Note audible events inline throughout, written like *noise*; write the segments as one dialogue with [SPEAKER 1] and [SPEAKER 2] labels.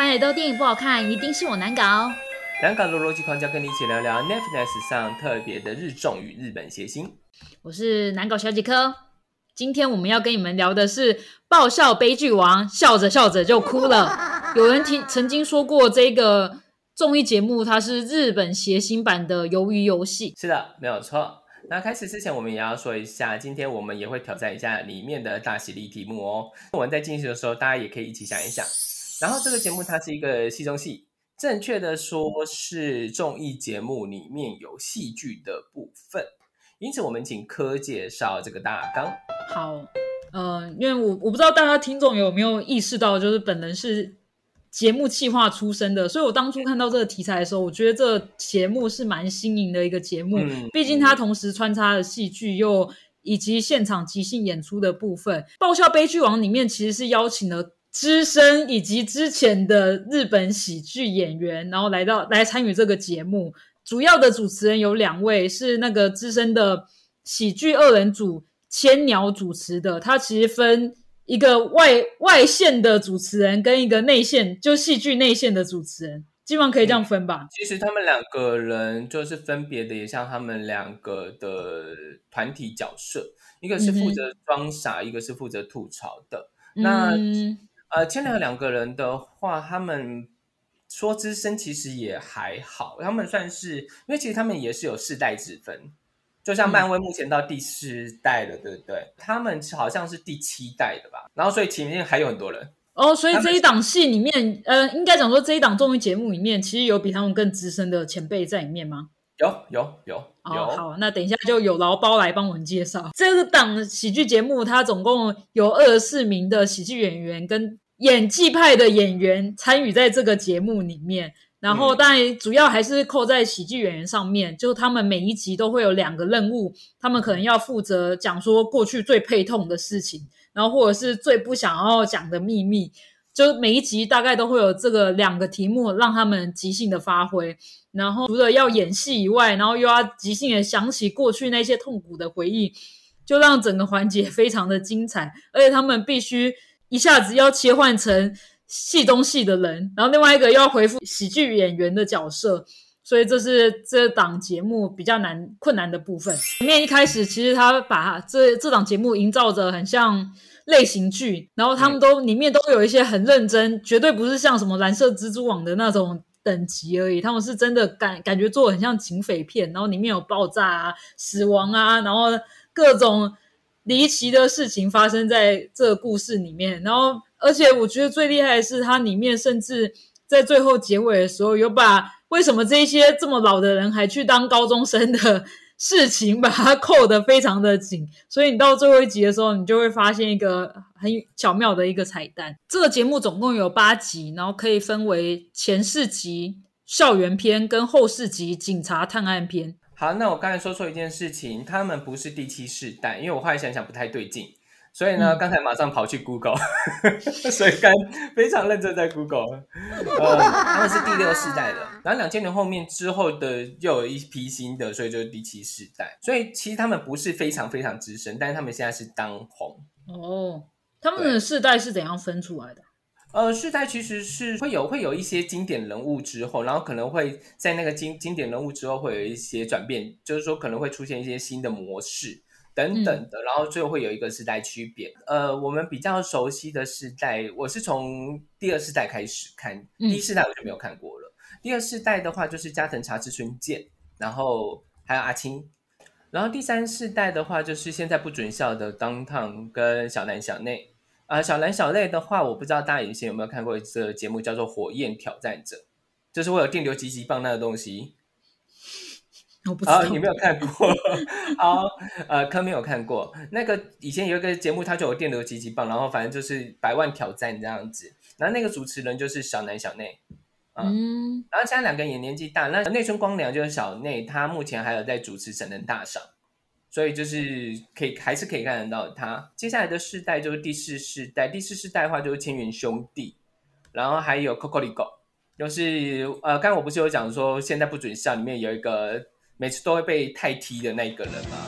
[SPEAKER 1] 欢迎来到电影不好看，一定是我难搞。
[SPEAKER 2] 难搞的逻辑框架，跟你一起聊聊 Netflix 上特别的日综与日本谐星。
[SPEAKER 1] 我是难搞小姐科，今天我们要跟你们聊的是爆笑悲剧王，笑着笑着就哭了。*laughs* 有人听曾经说过，这个综艺节目它是日本谐星版的鱿鱼游戏。
[SPEAKER 2] 是的，没有错。那开始之前，我们也要说一下，今天我们也会挑战一下里面的大喜力题目哦。我们在进行的时候，大家也可以一起想一想。然后这个节目它是一个戏中戏，正确的说是综艺节目里面有戏剧的部分。因此，我们请柯介绍这个大纲。
[SPEAKER 1] 好，呃，因为我我不知道大家听众有没有意识到，就是本人是。节目企划出身的，所以我当初看到这个题材的时候，我觉得这节目是蛮新颖的一个节目。毕竟它同时穿插了戏剧，又以及现场即兴演出的部分。爆笑悲剧王里面其实是邀请了资深以及之前的日本喜剧演员，然后来到来参与这个节目。主要的主持人有两位，是那个资深的喜剧二人组千鸟主持的。他其实分。一个外外线的主持人跟一个内线，就戏剧内线的主持人，基本上可以这样分吧。
[SPEAKER 2] 其实他们两个人就是分别的，也像他们两个的团体角色，一个是负责装傻，一个是负责吐槽的。那呃，千良两个人的话，他们说资深其实也还好，他们算是，因为其实他们也是有世代之分。就像漫威目前到第四代了，对不对？他们好像是第七代的吧。然后，所以前面还有很多人
[SPEAKER 1] 哦。所以这一档戏里面，呃，应该讲说这一档综艺节目里面，其实有比他们更资深的前辈在里面吗？
[SPEAKER 2] 有，有，有，有。
[SPEAKER 1] 好，那等一下就有劳包来帮我们介绍这个档喜剧节目。它总共有二十四名的喜剧演员跟演技派的演员参与在这个节目里面。然后，当然主要还是扣在喜剧演员上面，就他们每一集都会有两个任务，他们可能要负责讲说过去最配痛的事情，然后或者是最不想要讲的秘密，就每一集大概都会有这个两个题目让他们即兴的发挥。然后除了要演戏以外，然后又要即兴的想起过去那些痛苦的回忆，就让整个环节非常的精彩。而且他们必须一下子要切换成。戏中戏的人，然后另外一个又要回复喜剧演员的角色，所以这是这档节目比较难困难的部分。里面一开始其实他把这这档节目营造着很像类型剧，然后他们都里面都有一些很认真，绝对不是像什么蓝色蜘蛛网的那种等级而已，他们是真的感感觉做很像警匪片，然后里面有爆炸啊、死亡啊，然后各种离奇的事情发生在这个故事里面，然后。而且我觉得最厉害的是，它里面甚至在最后结尾的时候，有把为什么这些这么老的人还去当高中生的事情，把它扣得非常的紧。所以你到最后一集的时候，你就会发现一个很巧妙的一个彩蛋。这个节目总共有八集，然后可以分为前四集校园篇跟后四集警察探案篇。
[SPEAKER 2] 好，那我刚才说错一件事情，他们不是第七世代，因为我后来想想不太对劲。所以呢，刚才马上跑去 Google，*laughs* 所以刚非常认真在 Google。呃，他们是第六世代的，*laughs* 然后两千年后面之后的又有一批新的，所以就是第七世代。所以其实他们不是非常非常资深，但是他们现在是当红。
[SPEAKER 1] 哦，他们的世代是怎样分出来的？
[SPEAKER 2] 呃，世代其实是会有会有一些经典人物之后，然后可能会在那个经经典人物之后会有一些转变，就是说可能会出现一些新的模式。等等的，然后最后会有一个时代区别。呃，我们比较熟悉的时代，我是从第二世代开始看，第一世代我就没有看过了。第二世代的话，就是加藤茶、之春健，然后还有阿青。然后第三世代的话，就是现在不准笑的当烫跟小南小内。啊，小南小内的话，我不知道大家以前有没有看过一个节目，叫做《火焰挑战者》，就是会有电流极极棒那个东西。
[SPEAKER 1] 好，
[SPEAKER 2] 你没有看过。好，呃，科没有看过。那个以前有一个节目，它就有电流极极棒，然后反正就是百万挑战这样子。然后那个主持人就是小南小内，嗯。然后现在两个人也年纪大，那内村光良就是小内，他目前还有在主持《神人大赏》，所以就是可以还是可以看得到他。接下来的世代就是第四世代，第四世代的话就是千元兄弟，然后还有 Coco Ligo，就是呃，刚刚我不是有讲说现在不准笑里面有一个。每次都会被太踢的那个人嘛，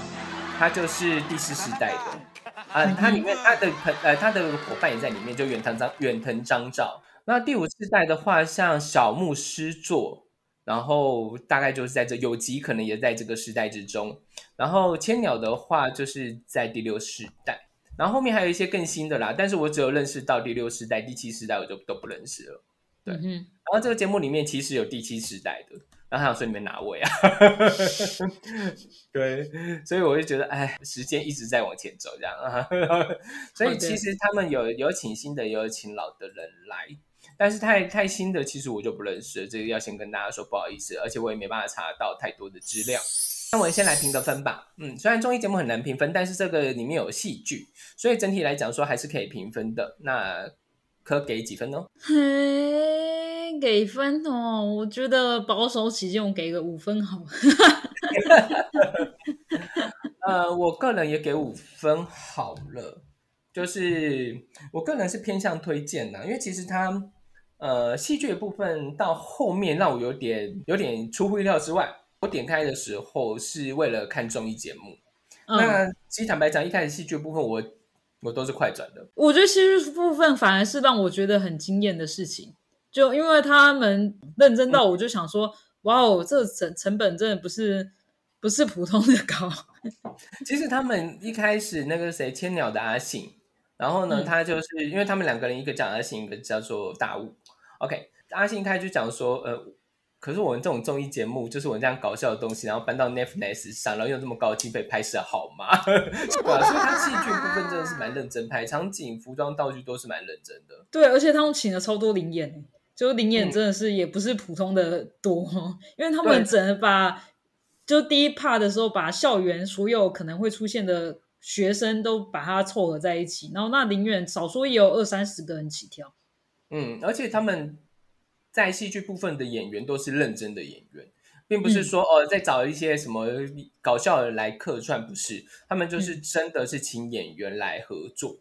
[SPEAKER 2] 他就是第四世代的啊。他里面他的朋呃他的伙伴也在里面，就远藤张远藤张照那第五世代的话，像小木狮座，然后大概就是在这有吉，可能也在这个时代之中。然后千鸟的话，就是在第六世代。然后后面还有一些更新的啦，但是我只有认识到第六世代、第七世代，我就都不认识了。对，嗯然后这个节目里面其实有第七世代的，然后他想说你们哪位啊？*laughs* 对，所以我就觉得，哎，时间一直在往前走，这样啊。*laughs* 所以其实他们有有请新的，也有请老的人来，但是太太新的，其实我就不认识了。这个要先跟大家说不好意思，而且我也没办法查到太多的资料。那我先来评个分吧。嗯，虽然综艺节目很难评分，但是这个里面有戏剧，所以整体来讲说还是可以评分的。那可给几分呢？
[SPEAKER 1] 嘿，给分哦，我觉得保守起见，我给个五分好。*laughs*
[SPEAKER 2] 呃，我个人也给五分好了。就是我个人是偏向推荐的，因为其实它呃戏剧的部分到后面让我有点有点出乎意料之外。我点开的时候是为了看综艺节目。那其实坦白讲，一开始戏剧部分我我都是快转的。
[SPEAKER 1] 我觉得戏剧部分反而是让我觉得很惊艳的事情，就因为他们认真到，我就想说，哇哦，这成成本真的不是不是普通的高。*laughs*
[SPEAKER 2] 其实他们一开始那个谁千鸟的阿信，然后呢，他就是因为他们两个人，一个叫阿信，一个叫做大雾。OK，阿信一开始就讲说，呃。可是我们这种综艺节目，就是我们这样搞笑的东西，然后搬到 Netflix 上，然后用这么高的经费拍摄，好吗？*laughs* 所以他戏剧部分真的是蛮认真拍，场景、服装、道具都是蛮认真的。
[SPEAKER 1] 对，而且他们请了超多灵演，就灵演真的是也不是普通的多，因为他们只能把就第一 part 的时候，把校园所有可能会出现的学生都把它凑合在一起，然后那灵演少说也有二三十个人起跳。
[SPEAKER 2] 嗯，而且他们。在戏剧部分的演员都是认真的演员，并不是说哦，在找一些什么搞笑的来客串，不是，他们就是真的是请演员来合作，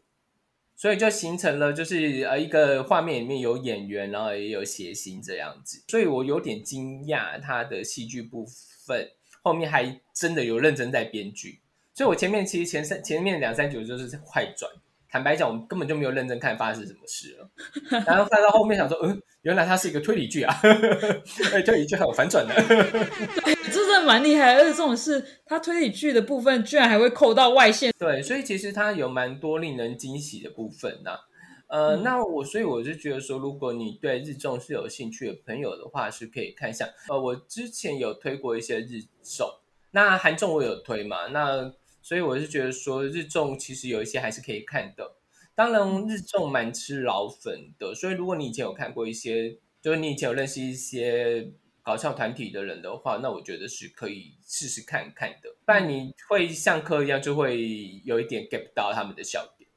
[SPEAKER 2] 所以就形成了就是呃一个画面里面有演员，然后也有谐星这样子，所以我有点惊讶，他的戏剧部分后面还真的有认真在编剧，所以我前面其实前三前面两三集就是快转。坦白讲，我们根本就没有认真看发生什么事了，然后看到后面想说，嗯，原来它是一个推理剧啊，*laughs* 哎，推理剧还有反转的，
[SPEAKER 1] 对，这真的蛮厉害，而且这种事它推理剧的部分居然还会扣到外线，
[SPEAKER 2] 对，所以其实它有蛮多令人惊喜的部分呐，呃，那我所以我就觉得说，如果你对日综是有兴趣的朋友的话，是可以看一下，呃，我之前有推过一些日综，那韩综我有推嘛，那。所以我是觉得说日综其实有一些还是可以看的，当然日综蛮吃老粉的，所以如果你以前有看过一些，就是你以前有认识一些搞笑团体的人的话，那我觉得是可以试试看看的，不然你会像课一样就会有一点 get 不到他们的笑点。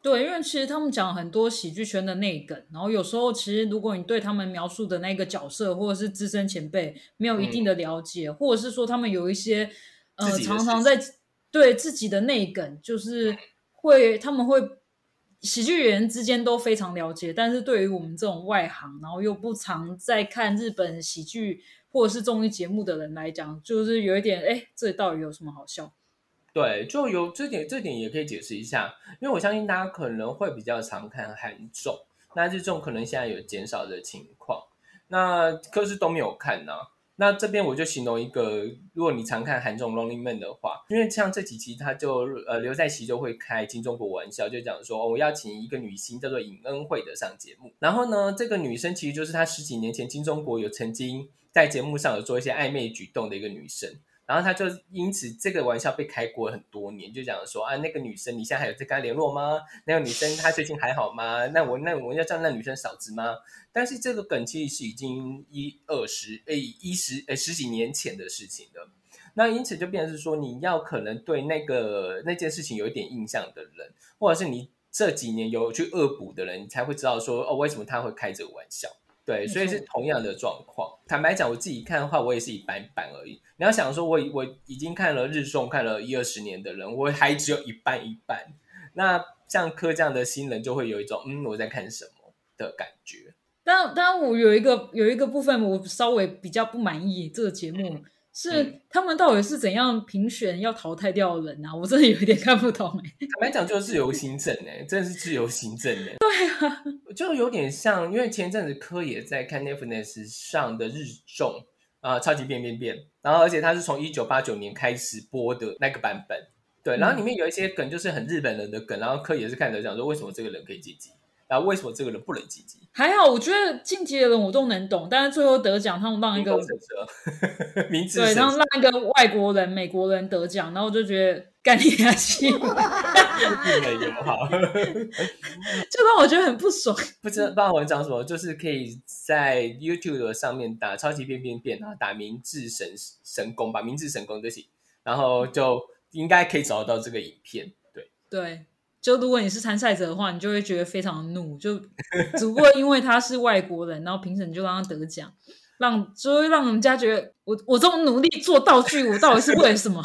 [SPEAKER 1] 对，因为其实他们讲很多喜剧圈的内梗，然后有时候其实如果你对他们描述的那个角色或者是资深前辈没有一定的了解，或者是说他们有一些呃常常在。对自己的内梗，就是会他们会喜剧演员之间都非常了解，但是对于我们这种外行，然后又不常在看日本喜剧或者是综艺节目的人来讲，就是有一点，哎，这到底有什么好笑？
[SPEAKER 2] 对，就有这点，这点也可以解释一下，因为我相信大家可能会比较常看韩综，那这种可能现在有减少的情况，那可是都没有看呢。那这边我就形容一个，如果你常看韩综《Running Man》的话，因为像这几期他就呃刘在熙就会开金钟国玩笑，就讲说哦我邀请一个女星叫做尹恩惠的上节目，然后呢，这个女生其实就是她十几年前金钟国有曾经在节目上有做一些暧昧举动的一个女生。然后他就因此这个玩笑被开过很多年，就讲说啊，那个女生你现在还有在跟她联络吗？那个女生她最近还好吗？*laughs* 那我那我要叫那女生嫂子吗？但是这个梗其实是已经一二十诶一十诶十几年前的事情了。那因此就变成是说，你要可能对那个那件事情有一点印象的人，或者是你这几年有去恶补的人，你才会知道说哦，为什么他会开这个玩笑。对，所以是同样的状况。坦白讲，我自己看的话，我也是一般般而已。你要想说，我我已经看了日综看了一二十年的人，我还只有一半一半。那像柯这样的新人，就会有一种嗯，我在看什么的感觉。
[SPEAKER 1] 但但我有一个有一个部分，我稍微比较不满意这个节目，是他们到底是怎样评选要淘汰掉的人啊？*laughs* 我真的有一点看不懂哎。*laughs*
[SPEAKER 2] 坦白讲，就是自由行政哎，真的是自由行政哎。*laughs*
[SPEAKER 1] 对啊，
[SPEAKER 2] 就有点像，因为前阵子柯也在看 Netflix 上的日综啊，超级变变变，然后而且他是从一九八九年开始播的那个版本，对，然后里面有一些梗就是很日本人的梗，然后柯也是看着讲说，为什么这个人可以晋级？然后为什么这个人不能晋级？
[SPEAKER 1] 还好，我觉得晋级的人我都能懂，但是最后得奖，他们让一个
[SPEAKER 2] 名字 *laughs*
[SPEAKER 1] 对，然后让一个外国人、美国人得奖，然后我就觉得干你下去，
[SPEAKER 2] 并没有好，*laughs*
[SPEAKER 1] 就让我觉得很不爽。
[SPEAKER 2] 不知道不知道我讲什么，就是可以在 YouTube 上面打“超级变变变”，然后打“明治神神功”吧，“明治神功”这些，然后就应该可以找得到这个影片。对
[SPEAKER 1] 对。就如果你是参赛者的话，你就会觉得非常怒。就 *laughs* 只不过因为他是外国人，然后评审就让他得奖，让就会让人家觉得我我这么努力做道具，我到底是为了什么？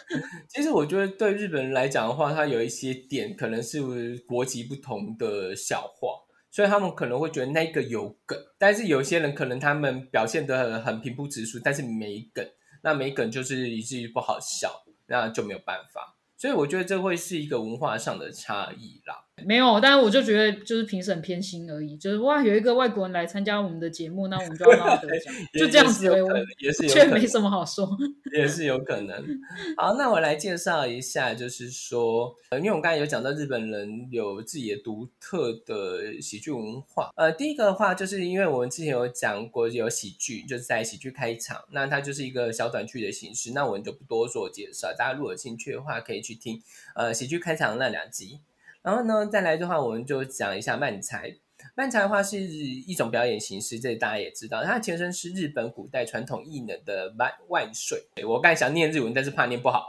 [SPEAKER 1] *laughs*
[SPEAKER 2] 其实我觉得对日本人来讲的话，他有一些点可能是国籍不同的笑话，所以他们可能会觉得那个有梗。但是有些人可能他们表现的很很平铺直述，但是没梗，那没梗就是以至于不好笑，那就没有办法。所以我觉得这会是一个文化上的差异啦。
[SPEAKER 1] 没有，但是我就觉得就是评审偏心而已，就是哇，有一个外国人来参加我们的节目，那我们就要让他得奖，*laughs* 就这样子。
[SPEAKER 2] 也是
[SPEAKER 1] 却没什么好说，
[SPEAKER 2] 也是有可能。好，那我来介绍一下，就是说，因为我刚才有讲到日本人有自己的独特的喜剧文化。呃，第一个的话，就是因为我们之前有讲过有喜剧，就是在喜剧开场，那它就是一个小短剧的形式，那我们就不多做介绍。大家如果有兴趣的话，可以去听呃喜剧开场那两集。然后呢，再来的话，我们就讲一下慢才。慢才的话是一种表演形式，这大家也知道，它的前身是日本古代传统艺能的万万岁。我刚才想念日文，但是怕念不好。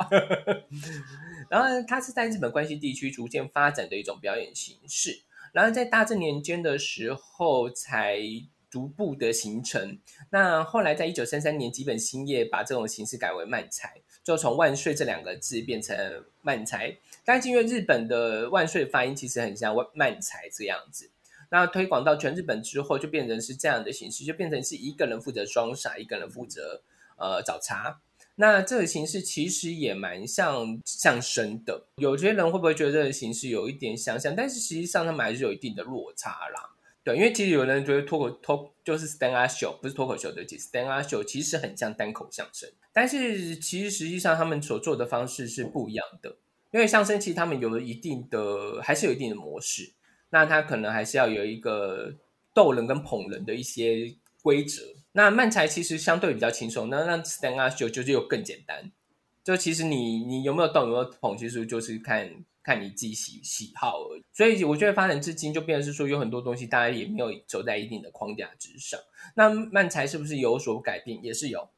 [SPEAKER 2] *laughs* 然后它是在日本关西地区逐渐发展的一种表演形式，然后在大正年间的时候才逐步的形成。那后来在一九三三年，吉本兴业把这种形式改为慢才。就从万岁这两个字变成慢才，但是因为日本的万岁发音其实很像万慢才这样子，那推广到全日本之后，就变成是这样的形式，就变成是一个人负责装傻，一个人负责呃找茬。那这个形式其实也蛮像相声的，有些人会不会觉得这个形式有一点相像？但是实际上他们还是有一定的落差啦。对，因为其实有人觉得脱口脱就是 stand up show，不是脱口秀的其实 stand up show 其实很像单口相声，但是其实实际上他们所做的方式是不一样的。因为相声其实他们有了一定的，还是有一定的模式，那他可能还是要有一个逗人跟捧人的一些规则。那慢才其实相对比较轻松，那那 stand up show 就是又更简单，就其实你你有没有逗有没有捧，其实就是看。看你自己喜喜好而已，所以我觉得发展至今就变成是说有很多东西大家也没有走在一定的框架之上。那漫才是不是有所改变？也是有，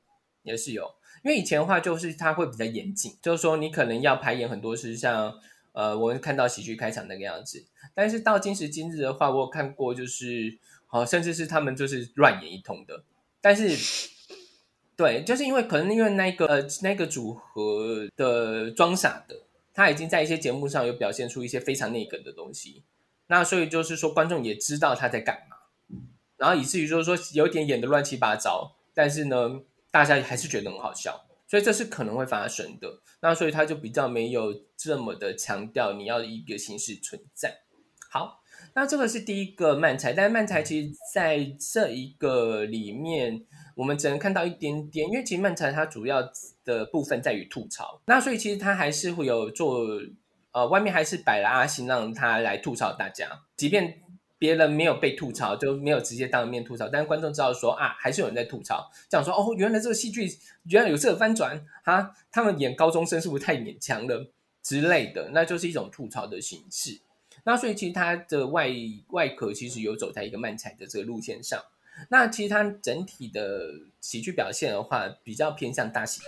[SPEAKER 2] 也是有。因为以前的话就是它会比较严谨，就是说你可能要排演很多是像呃我们看到喜剧开场那个样子。但是到今时今日的话，我有看过就是好甚至是他们就是乱演一通的。但是对，就是因为可能因为那个那个组合的装傻的。他已经在一些节目上有表现出一些非常内梗的东西，那所以就是说观众也知道他在干嘛，然后以至于就是说有点演的乱七八糟，但是呢，大家还是觉得很好笑，所以这是可能会发生的。那所以他就比较没有这么的强调你要一个形式存在。好，那这个是第一个慢才，但是慢才其实在这一个里面。我们只能看到一点点，因为其实漫才它主要的部分在于吐槽，那所以其实他还是会有做，呃，外面还是摆了阿星让他来吐槽大家，即便别人没有被吐槽，就没有直接当面吐槽，但是观众知道说啊，还是有人在吐槽，这样说哦，原来这个戏剧原来有这个翻转啊，他们演高中生是不是太勉强了之类的，那就是一种吐槽的形式。那所以其实它的外外壳其实有走在一个漫才的这个路线上。那其实它整体的喜剧表现的话，比较偏向大喜力。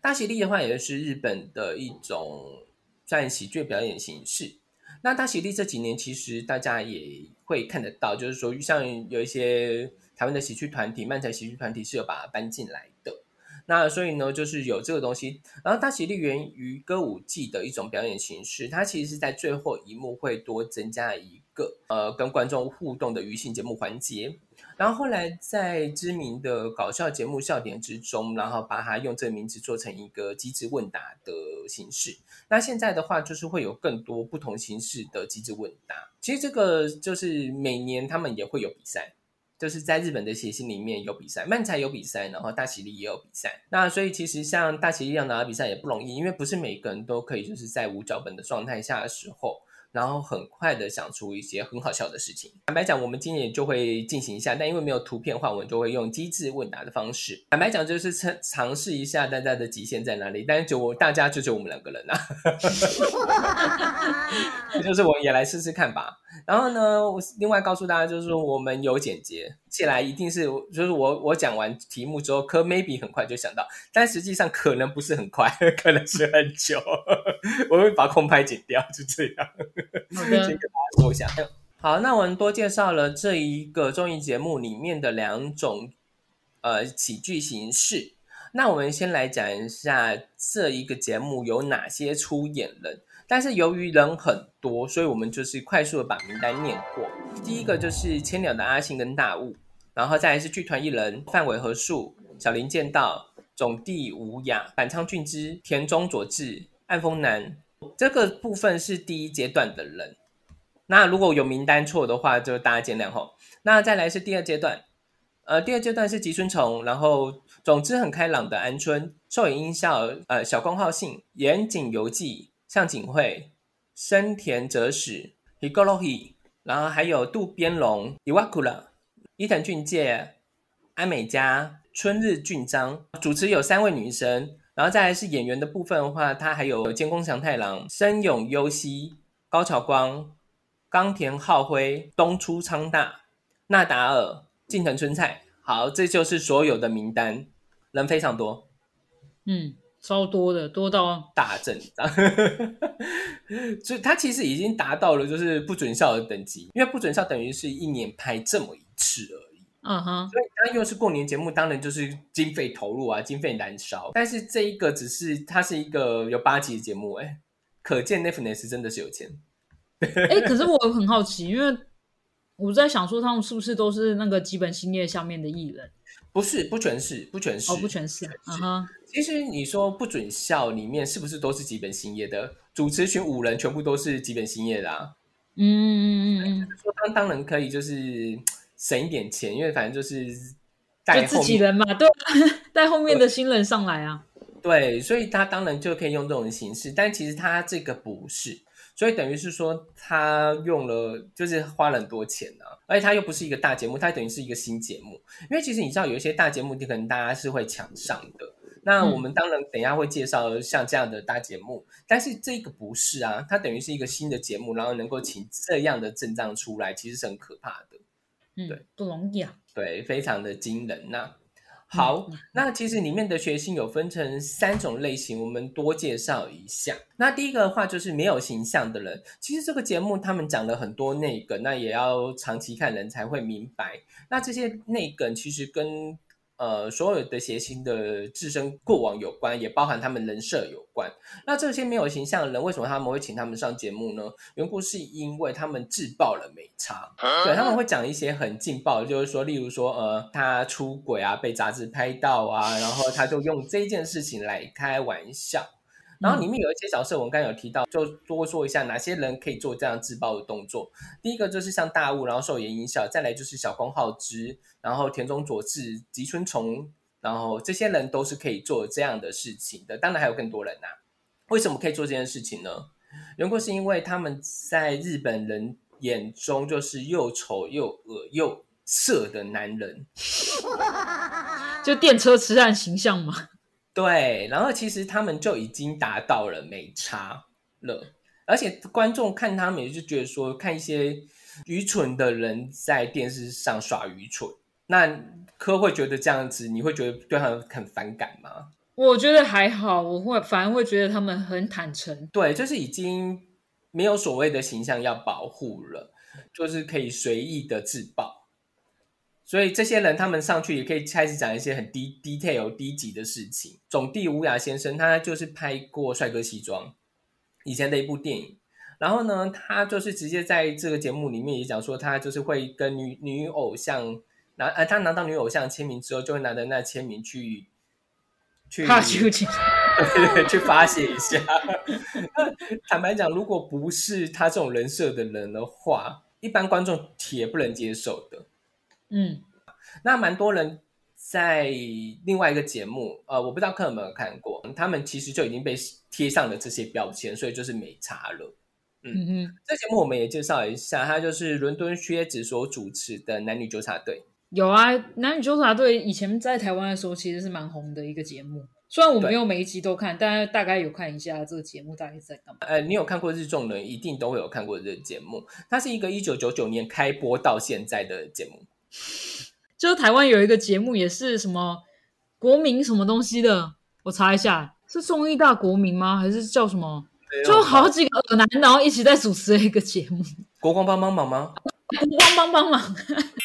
[SPEAKER 2] 大喜力的话，也是日本的一种算喜剧表演形式。那大喜力这几年，其实大家也会看得到，就是说像有一些台湾的喜剧团体、漫才喜剧团体是有把它搬进来的。那所以呢，就是有这个东西。然后大喜力源于歌舞伎的一种表演形式，它其实是在最后一幕会多增加一个呃跟观众互动的娱性节目环节。然后后来在知名的搞笑节目笑点之中，然后把它用这个名字做成一个机智问答的形式。那现在的话，就是会有更多不同形式的机智问答。其实这个就是每年他们也会有比赛。就是在日本的谐星里面有比赛，漫才有比赛，然后大喜力也有比赛。那所以其实像大喜力要拿到比赛也不容易，因为不是每个人都可以就是在无脚本的状态下的时候。然后很快的想出一些很好笑的事情。坦白讲，我们今年就会进行一下，但因为没有图片的话，我们就会用机智问答的方式。坦白讲，就是尝尝试一下大家的极限在哪里。但是就大家就只有我们两个人啊，*laughs* *laughs* 就是我也来试试看吧。然后呢，我另外告诉大家，就是说我们有简洁起来，一定是就是我我讲完题目之后，可 maybe 很快就想到，但实际上可能不是很快，*laughs* 可能是很久。*laughs* 我会把空拍剪掉，就这样。
[SPEAKER 1] 好的，
[SPEAKER 2] 先跟大家说一下。好，那我们多介绍了这一个综艺节目里面的两种呃喜剧形式。那我们先来讲一下这一个节目有哪些出演人。但是由于人很多，所以我们就是快速的把名单念过。第一个就是千鸟的阿信跟大雾，然后再来是剧团艺人范伟和树、小林剑道、总地无雅、板仓俊之、田中佐治、暗风男。这个部分是第一阶段的人。那如果有名单错的话，就大家见谅吼。那再来是第二阶段，呃，第二阶段是吉村崇，然后总之很开朗的安春、兽影音效、呃，小宫浩信、岩井游记。向景惠、生田哲史、Higorohi，然后还有渡边龙、Iwakura、伊藤俊介、安美佳、春日俊章，主持有三位女生，然后再来是演员的部分的话，他还有监工祥太郎、深永优希、高桥光、冈田浩辉、东出昌大、纳达尔、近藤春菜。好，这就是所有的名单，人非常多。
[SPEAKER 1] 嗯。超多的，多到
[SPEAKER 2] 大阵仗，*laughs* 所以他其实已经达到了就是不准笑的等级，因为不准笑等于是一年拍这么一次而已。
[SPEAKER 1] 嗯哼，
[SPEAKER 2] 所以他又是过年节目，当然就是经费投入啊，经费燃烧。但是这一个只是它是一个有八集的节目，哎，可见 Netflix 真的是有钱。
[SPEAKER 1] 哎，可是我很好奇，因为我在想说他们是不是都是那个基本兴业下面的艺人？
[SPEAKER 2] 不是，不全是，不全是，
[SPEAKER 1] 哦，不全是，嗯哼。
[SPEAKER 2] 其实你说不准笑里面是不是都是基本兴业的主持群五人全部都是基本兴业的啊？
[SPEAKER 1] 嗯嗯嗯嗯，
[SPEAKER 2] 说当当然可以就是省一点钱，因为反正就是
[SPEAKER 1] 带自己人嘛，对，*laughs* 带后面的新人上来啊。
[SPEAKER 2] 对，所以他当然就可以用这种形式，但其实他这个不是，所以等于是说他用了就是花了很多钱啊，而且他又不是一个大节目，他等于是一个新节目，因为其实你知道有一些大节目，你可能大家是会抢上的。那我们当然等一下会介绍像这样的大节目，但是这个不是啊，它等于是一个新的节目，然后能够请这样的阵仗出来，其实是很可怕的。
[SPEAKER 1] 嗯，对，不容易啊。
[SPEAKER 2] 对，非常的惊人呐。好，那其实里面的学性有分成三种类型，我们多介绍一下。那第一个的话就是没有形象的人，其实这个节目他们讲了很多内梗，那也要长期看人才会明白。那这些内梗其实跟呃，所有的谐星的自身过往有关，也包含他们人设有关。那这些没有形象的人，为什么他们会请他们上节目呢？缘故是因为他们自爆了没差，对他们会讲一些很劲爆，就是说，例如说，呃，他出轨啊，被杂志拍到啊，然后他就用这件事情来开玩笑。然后里面有一些角色，我们刚刚有提到，就多说一下哪些人可以做这样自爆的动作。第一个就是像大雾，然后受言音效，再来就是小光浩之，然后田中佐治、吉村崇，然后这些人都是可以做这样的事情的。当然还有更多人呐。为什么可以做这件事情呢？原故是因为他们在日本人眼中就是又丑又恶又色的男人，*laughs*
[SPEAKER 1] 就电车痴汉形象嘛。
[SPEAKER 2] 对，然后其实他们就已经达到了没差了，而且观众看他们也就觉得说，看一些愚蠢的人在电视上耍愚蠢，那科会觉得这样子，你会觉得对他们很反感吗？
[SPEAKER 1] 我觉得还好，我会反而会觉得他们很坦诚。
[SPEAKER 2] 对，就是已经没有所谓的形象要保护了，就是可以随意的自爆。所以这些人他们上去也可以开始讲一些很低 detail 低级的事情。总地吴雅先生他就是拍过《帅哥西装》以前的一部电影，然后呢，他就是直接在这个节目里面也讲说，他就是会跟女女偶像拿呃，他拿到女偶像签名之后，就会拿着那签名去去
[SPEAKER 1] 怕羞情，
[SPEAKER 2] 去发泄一下。*laughs* 坦白讲，如果不是他这种人设的人的话，一般观众铁不能接受的。
[SPEAKER 1] 嗯，
[SPEAKER 2] 那蛮多人在另外一个节目，呃，我不知道客人有没有看过，他们其实就已经被贴上了这些标签，所以就是没差了。
[SPEAKER 1] 嗯哼，
[SPEAKER 2] 这节目我们也介绍一下，它就是伦敦靴子所主持的男女纠察队。
[SPEAKER 1] 有啊，男女纠察队以前在台湾的时候其实是蛮红的一个节目，虽然我没有每一集都看，但大概有看一下这个节目大概在干嘛。
[SPEAKER 2] 呃，你有看过日众人，一定都会有看过这个节目。它是一个一九九九年开播到现在的节目。*laughs*
[SPEAKER 1] 就是台湾有一个节目，也是什么国民什么东西的，我查一下，是综艺大国民吗？还是叫什么？就好几个耳男，然后一起在主持一个节目。
[SPEAKER 2] 国光帮帮忙吗？*laughs*
[SPEAKER 1] 国光帮帮忙。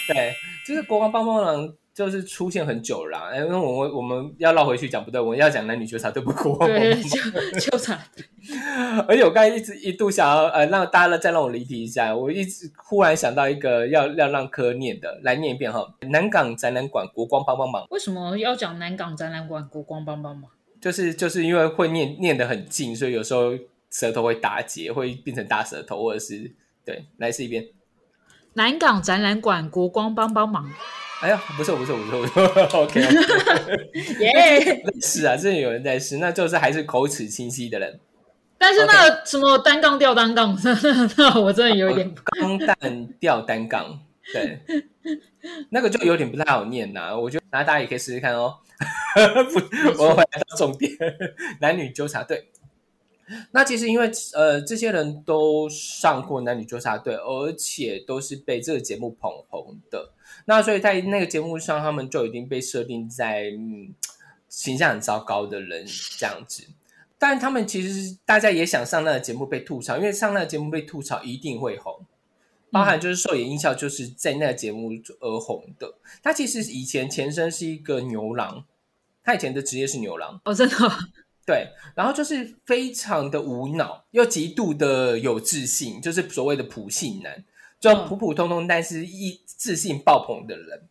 [SPEAKER 2] 对，就是国光帮帮忙。就是出现很久了，哎，那我们我们要绕回去讲不对，我们要讲男女纠察对不过，
[SPEAKER 1] 对 *laughs* 纠纠察。*laughs*
[SPEAKER 2] 而且我刚才一直一度想要呃让大家再让我离题一下，我一直忽然想到一个要要让科念的，来念一遍哈。南港展览馆国光帮帮忙，
[SPEAKER 1] 为什么要讲南港展览馆国光帮帮忙？
[SPEAKER 2] 就是就是因为会念念得很近，所以有时候舌头会打结，会变成大舌头，或者是对，来试一遍。
[SPEAKER 1] 南港展览馆国光帮帮忙。
[SPEAKER 2] 哎呀，不错不错不错不错，*laughs* OK，*laughs*
[SPEAKER 1] 耶，
[SPEAKER 2] 是啊，真的有人在试，那就是还是口齿清晰的人。
[SPEAKER 1] 但是那什么单杠吊单杠，*laughs* 那我真的有点
[SPEAKER 2] 钢弹吊单杠，对，那个就有点不太好念呐。我觉得，那大家也可以试试看哦。不，我回来到重点，男女纠察队。那其实因为呃，这些人都上过男女纠察队，而且都是被这个节目捧红的。那所以在那个节目上，他们就已经被设定在嗯形象很糟糕的人这样子。但他们其实大家也想上那个节目被吐槽，因为上那个节目被吐槽一定会红。包含就是兽眼音效就是在那个节目而红的。他其实以前前身是一个牛郎，他以前的职业是牛郎。
[SPEAKER 1] 哦，真的。
[SPEAKER 2] 对，然后就是非常的无脑，又极度的有自信，就是所谓的普信男。就普普通通，但是一自信爆棚的人，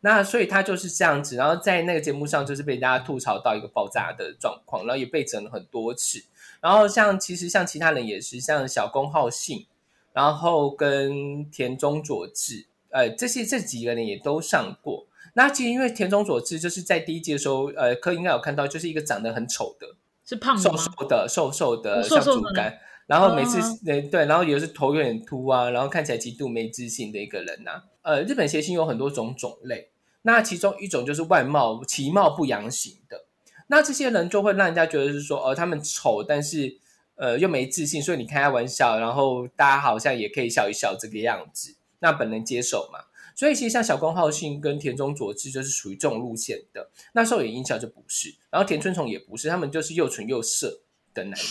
[SPEAKER 2] 那所以他就是这样子，然后在那个节目上就是被大家吐槽到一个爆炸的状况，然后也被整了很多次。然后像其实像其他人也是，像小宫浩信，然后跟田中佐治，呃，这些这几个人也都上过。那其实因为田中佐治就是在第一季的时候，呃，科应该有看到，就是一个长得很丑的，
[SPEAKER 1] 是胖
[SPEAKER 2] 瘦瘦的，瘦瘦的，像竹竿。然后每次，呃，对，然后也是头有点秃啊，然后看起来极度没自信的一个人呐。呃，日本谐星有很多种种类，那其中一种就是外貌其貌不扬型的。那这些人就会让人家觉得是说，呃，他们丑，但是呃又没自信，所以你开开玩笑，然后大家好像也可以笑一笑这个样子，那本能接受嘛。所以其实像小宫浩信跟田中佐治就是属于这种路线的。那受野音效就不是，然后田村崇也不是，他们就是又蠢又色的男人。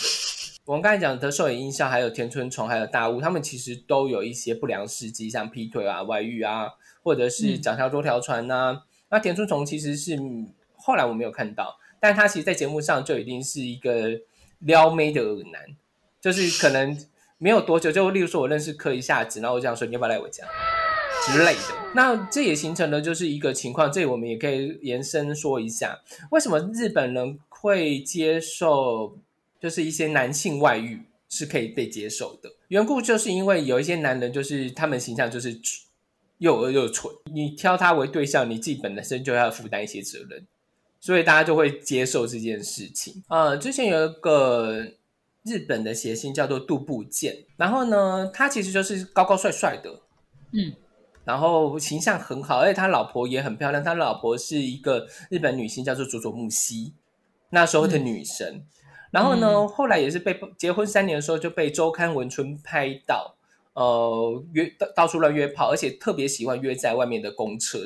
[SPEAKER 2] 我们刚才讲的受影印象，还有田村崇，还有大雾，他们其实都有一些不良事迹，像劈腿啊、外遇啊，或者是脚条多条船呐。那田村崇其实是后来我没有看到，但他其实，在节目上就已经是一个撩妹的恶男，就是可能没有多久，就例如说我认识柯一下子，然后我这样说，你要不要来我家之类的。那这也形成了就是一个情况，这里我们也可以延伸说一下，为什么日本人会接受。就是一些男性外遇是可以被接受的缘故，就是因为有一些男人就是他们形象就是又恶又蠢，你挑他为对象，你自己本身就要负担一些责任，所以大家就会接受这件事情。呃，之前有一个日本的谐星叫做杜部健，然后呢，他其实就是高高帅帅的，
[SPEAKER 1] 嗯，
[SPEAKER 2] 然后形象很好，而且他老婆也很漂亮，他老婆是一个日本女星，叫做佐佐木希，那时候的女神。然后呢，后来也是被结婚三年的时候就被周刊文春拍到，呃，约到到处乱约炮，而且特别喜欢约在外面的公车。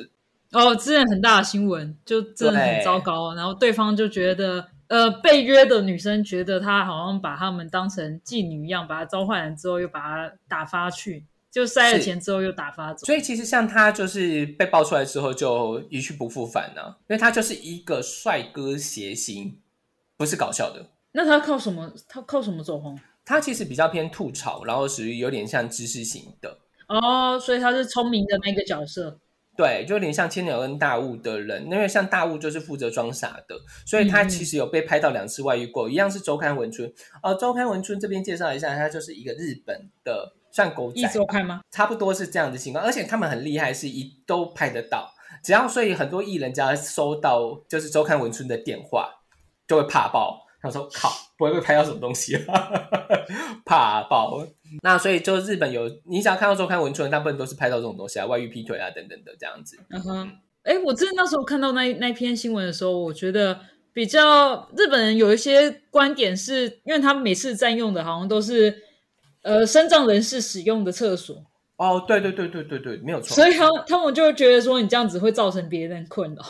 [SPEAKER 1] 哦，之前很大的新闻，就真的很糟糕。然后对方就觉得，呃，被约的女生觉得他好像把他们当成妓女一样，把他召唤来之后又把他打发去。就塞了钱之后又打发走。
[SPEAKER 2] 所以其实像他就是被爆出来之后就一去不复返呢、因为他就是一个帅哥谐星，不是搞笑的。
[SPEAKER 1] 那他靠什么？他靠什么走红？
[SPEAKER 2] 他其实比较偏吐槽，然后属于有点像知识型的，
[SPEAKER 1] 哦，所以他是聪明的那个角色。
[SPEAKER 2] 对，就有点像千鸟跟大雾的人，因为像大雾就是负责装傻的，所以他其实有被拍到两次外遇过，一样是周刊文春哦。周刊文春这边介绍一下，他就是一个日本的算狗仔
[SPEAKER 1] 一
[SPEAKER 2] 仔，
[SPEAKER 1] 周刊吗？
[SPEAKER 2] 差不多是这样的情况，而且他们很厉害，是一都拍得到，只要所以很多艺人只要收到就是周刊文春的电话，就会怕爆。他说：“靠，不会被拍到什么东西啊？*laughs* 怕爆。”那所以就日本有，你想要看到周刊文春，大部分都是拍到这种东西啊，外遇、劈腿啊等等的这样子。
[SPEAKER 1] 嗯哼，哎，我之前那时候看到那那篇新闻的时候，我觉得比较日本人有一些观点是，因为他们每次占用的好像都是呃身障人士使用的厕所，
[SPEAKER 2] 哦，对对对对对对，没有错。
[SPEAKER 1] 所以他他们就会觉得说你这样子会造成别人困扰。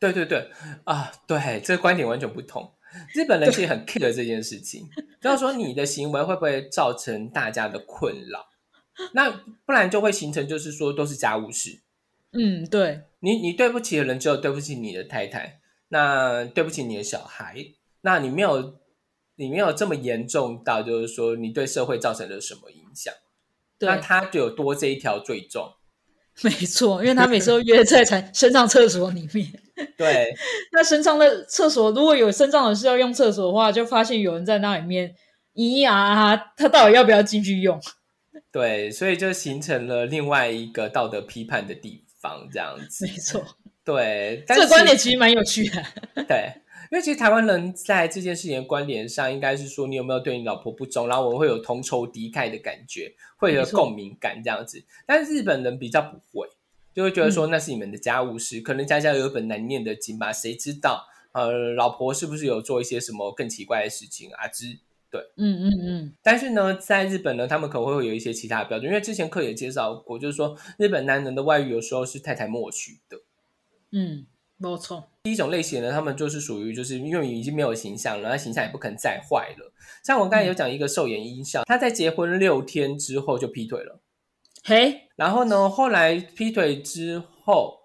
[SPEAKER 2] 对对对啊，对，这个观点完全不同。日本人其实很 care 这件事情，就是说你的行为会不会造成大家的困扰？那不然就会形成就是说都是家务事。
[SPEAKER 1] 嗯，对，
[SPEAKER 2] 你你对不起的人只有对不起你的太太，那对不起你的小孩，那你没有你没有这么严重到就是说你对社会造成了什么影响，那，他就有多这一条罪状。
[SPEAKER 1] 没错，因为他每次都约在才身上厕所里面。*laughs*
[SPEAKER 2] 对，
[SPEAKER 1] 那身上的厕所如果有身上的是要用厕所的话，就发现有人在那里面咿呀啊，他到底要不要进去用？*laughs*
[SPEAKER 2] 对，所以就形成了另外一个道德批判的地方，这样子
[SPEAKER 1] 没。错，
[SPEAKER 2] 对，但
[SPEAKER 1] 这个观点其实蛮有趣的。
[SPEAKER 2] 对，因为其实台湾人在这件事情的观点上，应该是说你有没有对你老婆不忠，然后我们会有同仇敌忾的感觉，会有共鸣感这样子。但是日本人比较不会，就会觉得说那是你们的家务事，可能家家有本难念的经吧，谁知道？呃，老婆是不是有做一些什么更奇怪的事情啊？之对
[SPEAKER 1] 嗯嗯嗯，
[SPEAKER 2] 但是呢，在日本呢，他们可能会有一些其他的标准，因为之前课也介绍过，就是说日本男人的外遇有时候是太太默许的。
[SPEAKER 1] 嗯，没错。
[SPEAKER 2] 第一种类型呢，他们就是属于就是因为已经没有形象了，那形象也不可能再坏了。像我刚才有讲一个寿眼音效，他在结婚六天之后就劈腿了，
[SPEAKER 1] 嘿，
[SPEAKER 2] 然后呢，后来劈腿之后，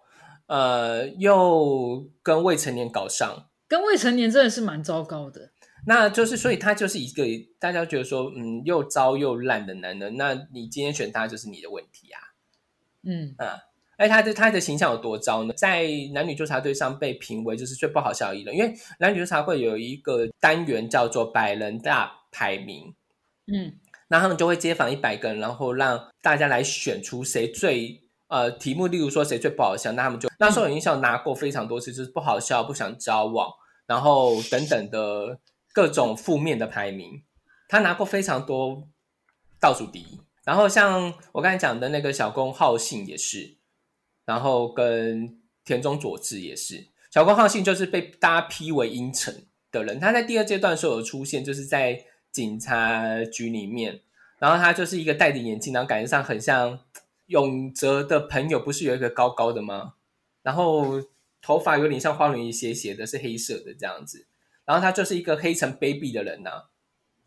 [SPEAKER 2] 呃，又跟未成年搞上，
[SPEAKER 1] 跟未成年真的是蛮糟糕的。
[SPEAKER 2] 那就是所以他就是一个大家觉得说，嗯，又糟又烂的男人，那你今天选他就是你的问题啊。
[SPEAKER 1] 嗯，
[SPEAKER 2] 哎，他的他的形象有多糟呢？在男女纠察队上被评为就是最不好笑的艺人，因为男女纠察会有一个单元叫做百人大排名，
[SPEAKER 1] 嗯，
[SPEAKER 2] 那他们就会街访一百个人，然后让大家来选出谁最呃题目，例如说谁最不好笑，那他们就那时候音效拿过非常多次，就是不好笑、不想交往，然后等等的各种负面的排名，他拿过非常多倒数第一。然后像我刚才讲的那个小宫浩信也是，然后跟田中佐治也是，小宫浩信就是被大家批为阴沉的人，他在第二阶段的时候有出现，就是在警察局里面，然后他就是一个戴着眼镜，然后感觉上很像永泽的朋友，不是有一个高高的吗？然后头发有点像花轮一斜斜的，是黑色的这样子，然后他就是一个黑成卑鄙的人呐、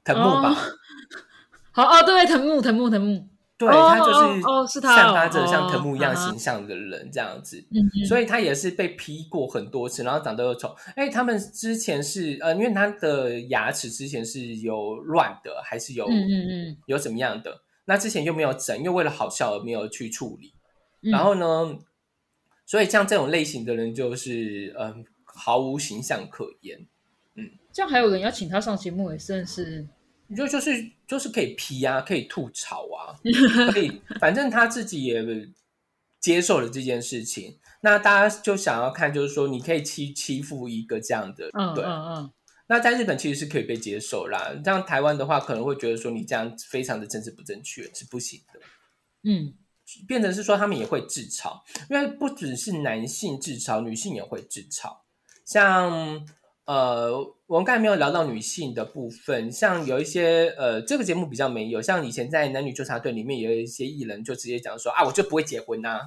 [SPEAKER 2] 藤木吧。*laughs*
[SPEAKER 1] 好哦，对，藤木，藤木，藤木，
[SPEAKER 2] 对
[SPEAKER 1] 哦
[SPEAKER 2] 他就是
[SPEAKER 1] 哦哦是他哦
[SPEAKER 2] 散发着像藤木一样形象的人这样子，所以他也是被批过很多次，然后长得又丑。哎，他们之前是呃，因为他的牙齿之前是有乱的，还是有
[SPEAKER 1] 嗯嗯嗯
[SPEAKER 2] 有怎么样的？那之前又没有整，又为了好笑而没有去处理。
[SPEAKER 1] 嗯，
[SPEAKER 2] 然后呢，所以像这种类型的人就是嗯、呃毫无形象可言。
[SPEAKER 1] 嗯这样还有人要请他上节目，也真的是，
[SPEAKER 2] 你就就是就是可以批啊，可以吐槽啊，*laughs* 可以，反正他自己也接受了这件事情。那大家就想要看，就是说你可以欺欺负一个这样的，
[SPEAKER 1] 嗯
[SPEAKER 2] 对。
[SPEAKER 1] 嗯嗯，
[SPEAKER 2] 那在日本其实是可以被接受啦，像台湾的话，可能会觉得说你这样非常的政治不正确，是不行的。
[SPEAKER 1] 嗯，
[SPEAKER 2] 变成是说他们也会自嘲，因为不只是男性自嘲，女性也会自嘲。像呃，我们刚才没有聊到女性的部分，像有一些呃，这个节目比较没有，像以前在男女纠察队里面，也有一些艺人就直接讲说啊，我就不会结婚呐、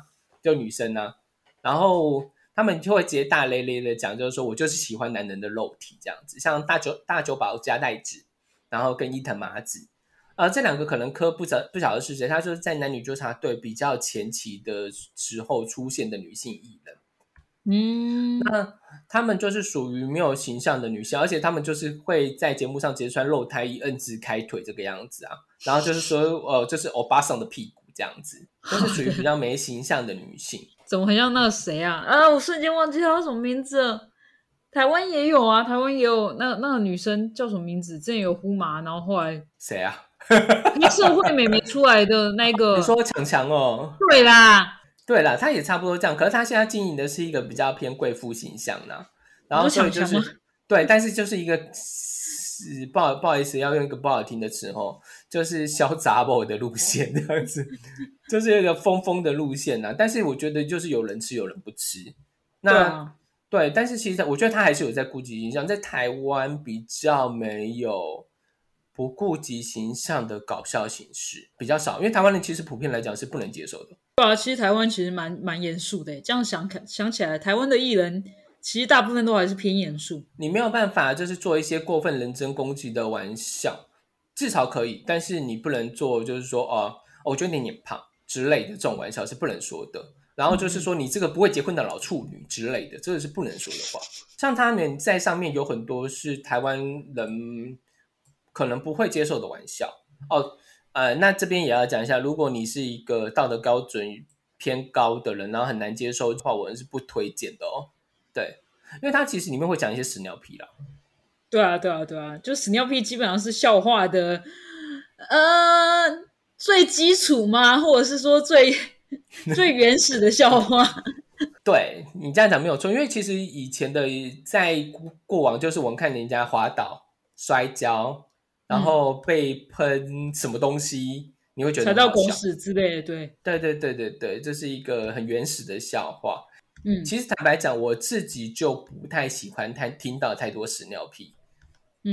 [SPEAKER 2] 就女生呐、然后他们就会直接大咧咧的讲，就是说我就是喜欢男人的肉体这样子，像大久大久保加代子，然后跟伊藤麻子。呃，这两个可能科不晓不晓得是谁，他就是在男女纠察队比较前期的时候出现的女性艺人。
[SPEAKER 1] 嗯，
[SPEAKER 2] 那他们就是属于没有形象的女性，而且他们就是会在节目上直接穿露胎衣、摁字开腿这个样子啊。然后就是说，*laughs* 呃，就是欧巴桑的屁股这样子，都是属于比较没形象的女性。*laughs*
[SPEAKER 1] 怎么很像那个谁啊？啊，我瞬间忘记她叫什么名字了。台湾也有啊，台湾也有那那个女生叫什么名字？之前有呼麻，然后后来
[SPEAKER 2] 谁啊？
[SPEAKER 1] 黑社会美眉出来的那个，
[SPEAKER 2] 你说强强哦？
[SPEAKER 1] 对啦，
[SPEAKER 2] 对啦，他也差不多这样，可是他现在经营的是一个比较偏贵妇形象呢。然后所以就是 *laughs* 对，但是就是一个是不好不好意思，要用一个不好听的词哦，就是小杂宝的路线这样子，*laughs* 就是一个疯疯的路线呐。但是我觉得就是有人吃有人不吃，那对，但是其实我觉得他还是有在顾及形象，在台湾比较没有不顾及形象的搞笑形式比较少，因为台湾人其实普遍来讲是不能接受的。
[SPEAKER 1] 对啊，其实台湾其实蛮蛮严肃的，这样想看想起来，台湾的艺人。其实大部分都还是偏严肃，
[SPEAKER 2] 你没有办法就是做一些过分人身攻击的玩笑，至少可以，但是你不能做就是说哦，我觉得你脸胖之类的这种玩笑是不能说的。然后就是说你这个不会结婚的老处女之类的，这个是不能说的话。像他们在上面有很多是台湾人可能不会接受的玩笑哦。呃，那这边也要讲一下，如果你是一个道德标准偏高的人，然后很难接受的话，我是不推荐的哦。对，因为它其实里面会讲一些屎尿屁啦。
[SPEAKER 1] 对啊，对啊，对啊，就屎尿屁基本上是笑话的，呃，最基础吗？或者是说最 *laughs* 最原始的笑话？*laughs*
[SPEAKER 2] 对你这样讲没有错，因为其实以前的在过往，就是我们看人家滑倒、摔跤，然后被喷什么东西，你会觉得
[SPEAKER 1] 踩到狗屎之类的。对，
[SPEAKER 2] 对，对，对，对，对，这是一个很原始的笑话。
[SPEAKER 1] 嗯，
[SPEAKER 2] 其实坦白讲，我自己就不太喜欢太听到太多屎尿屁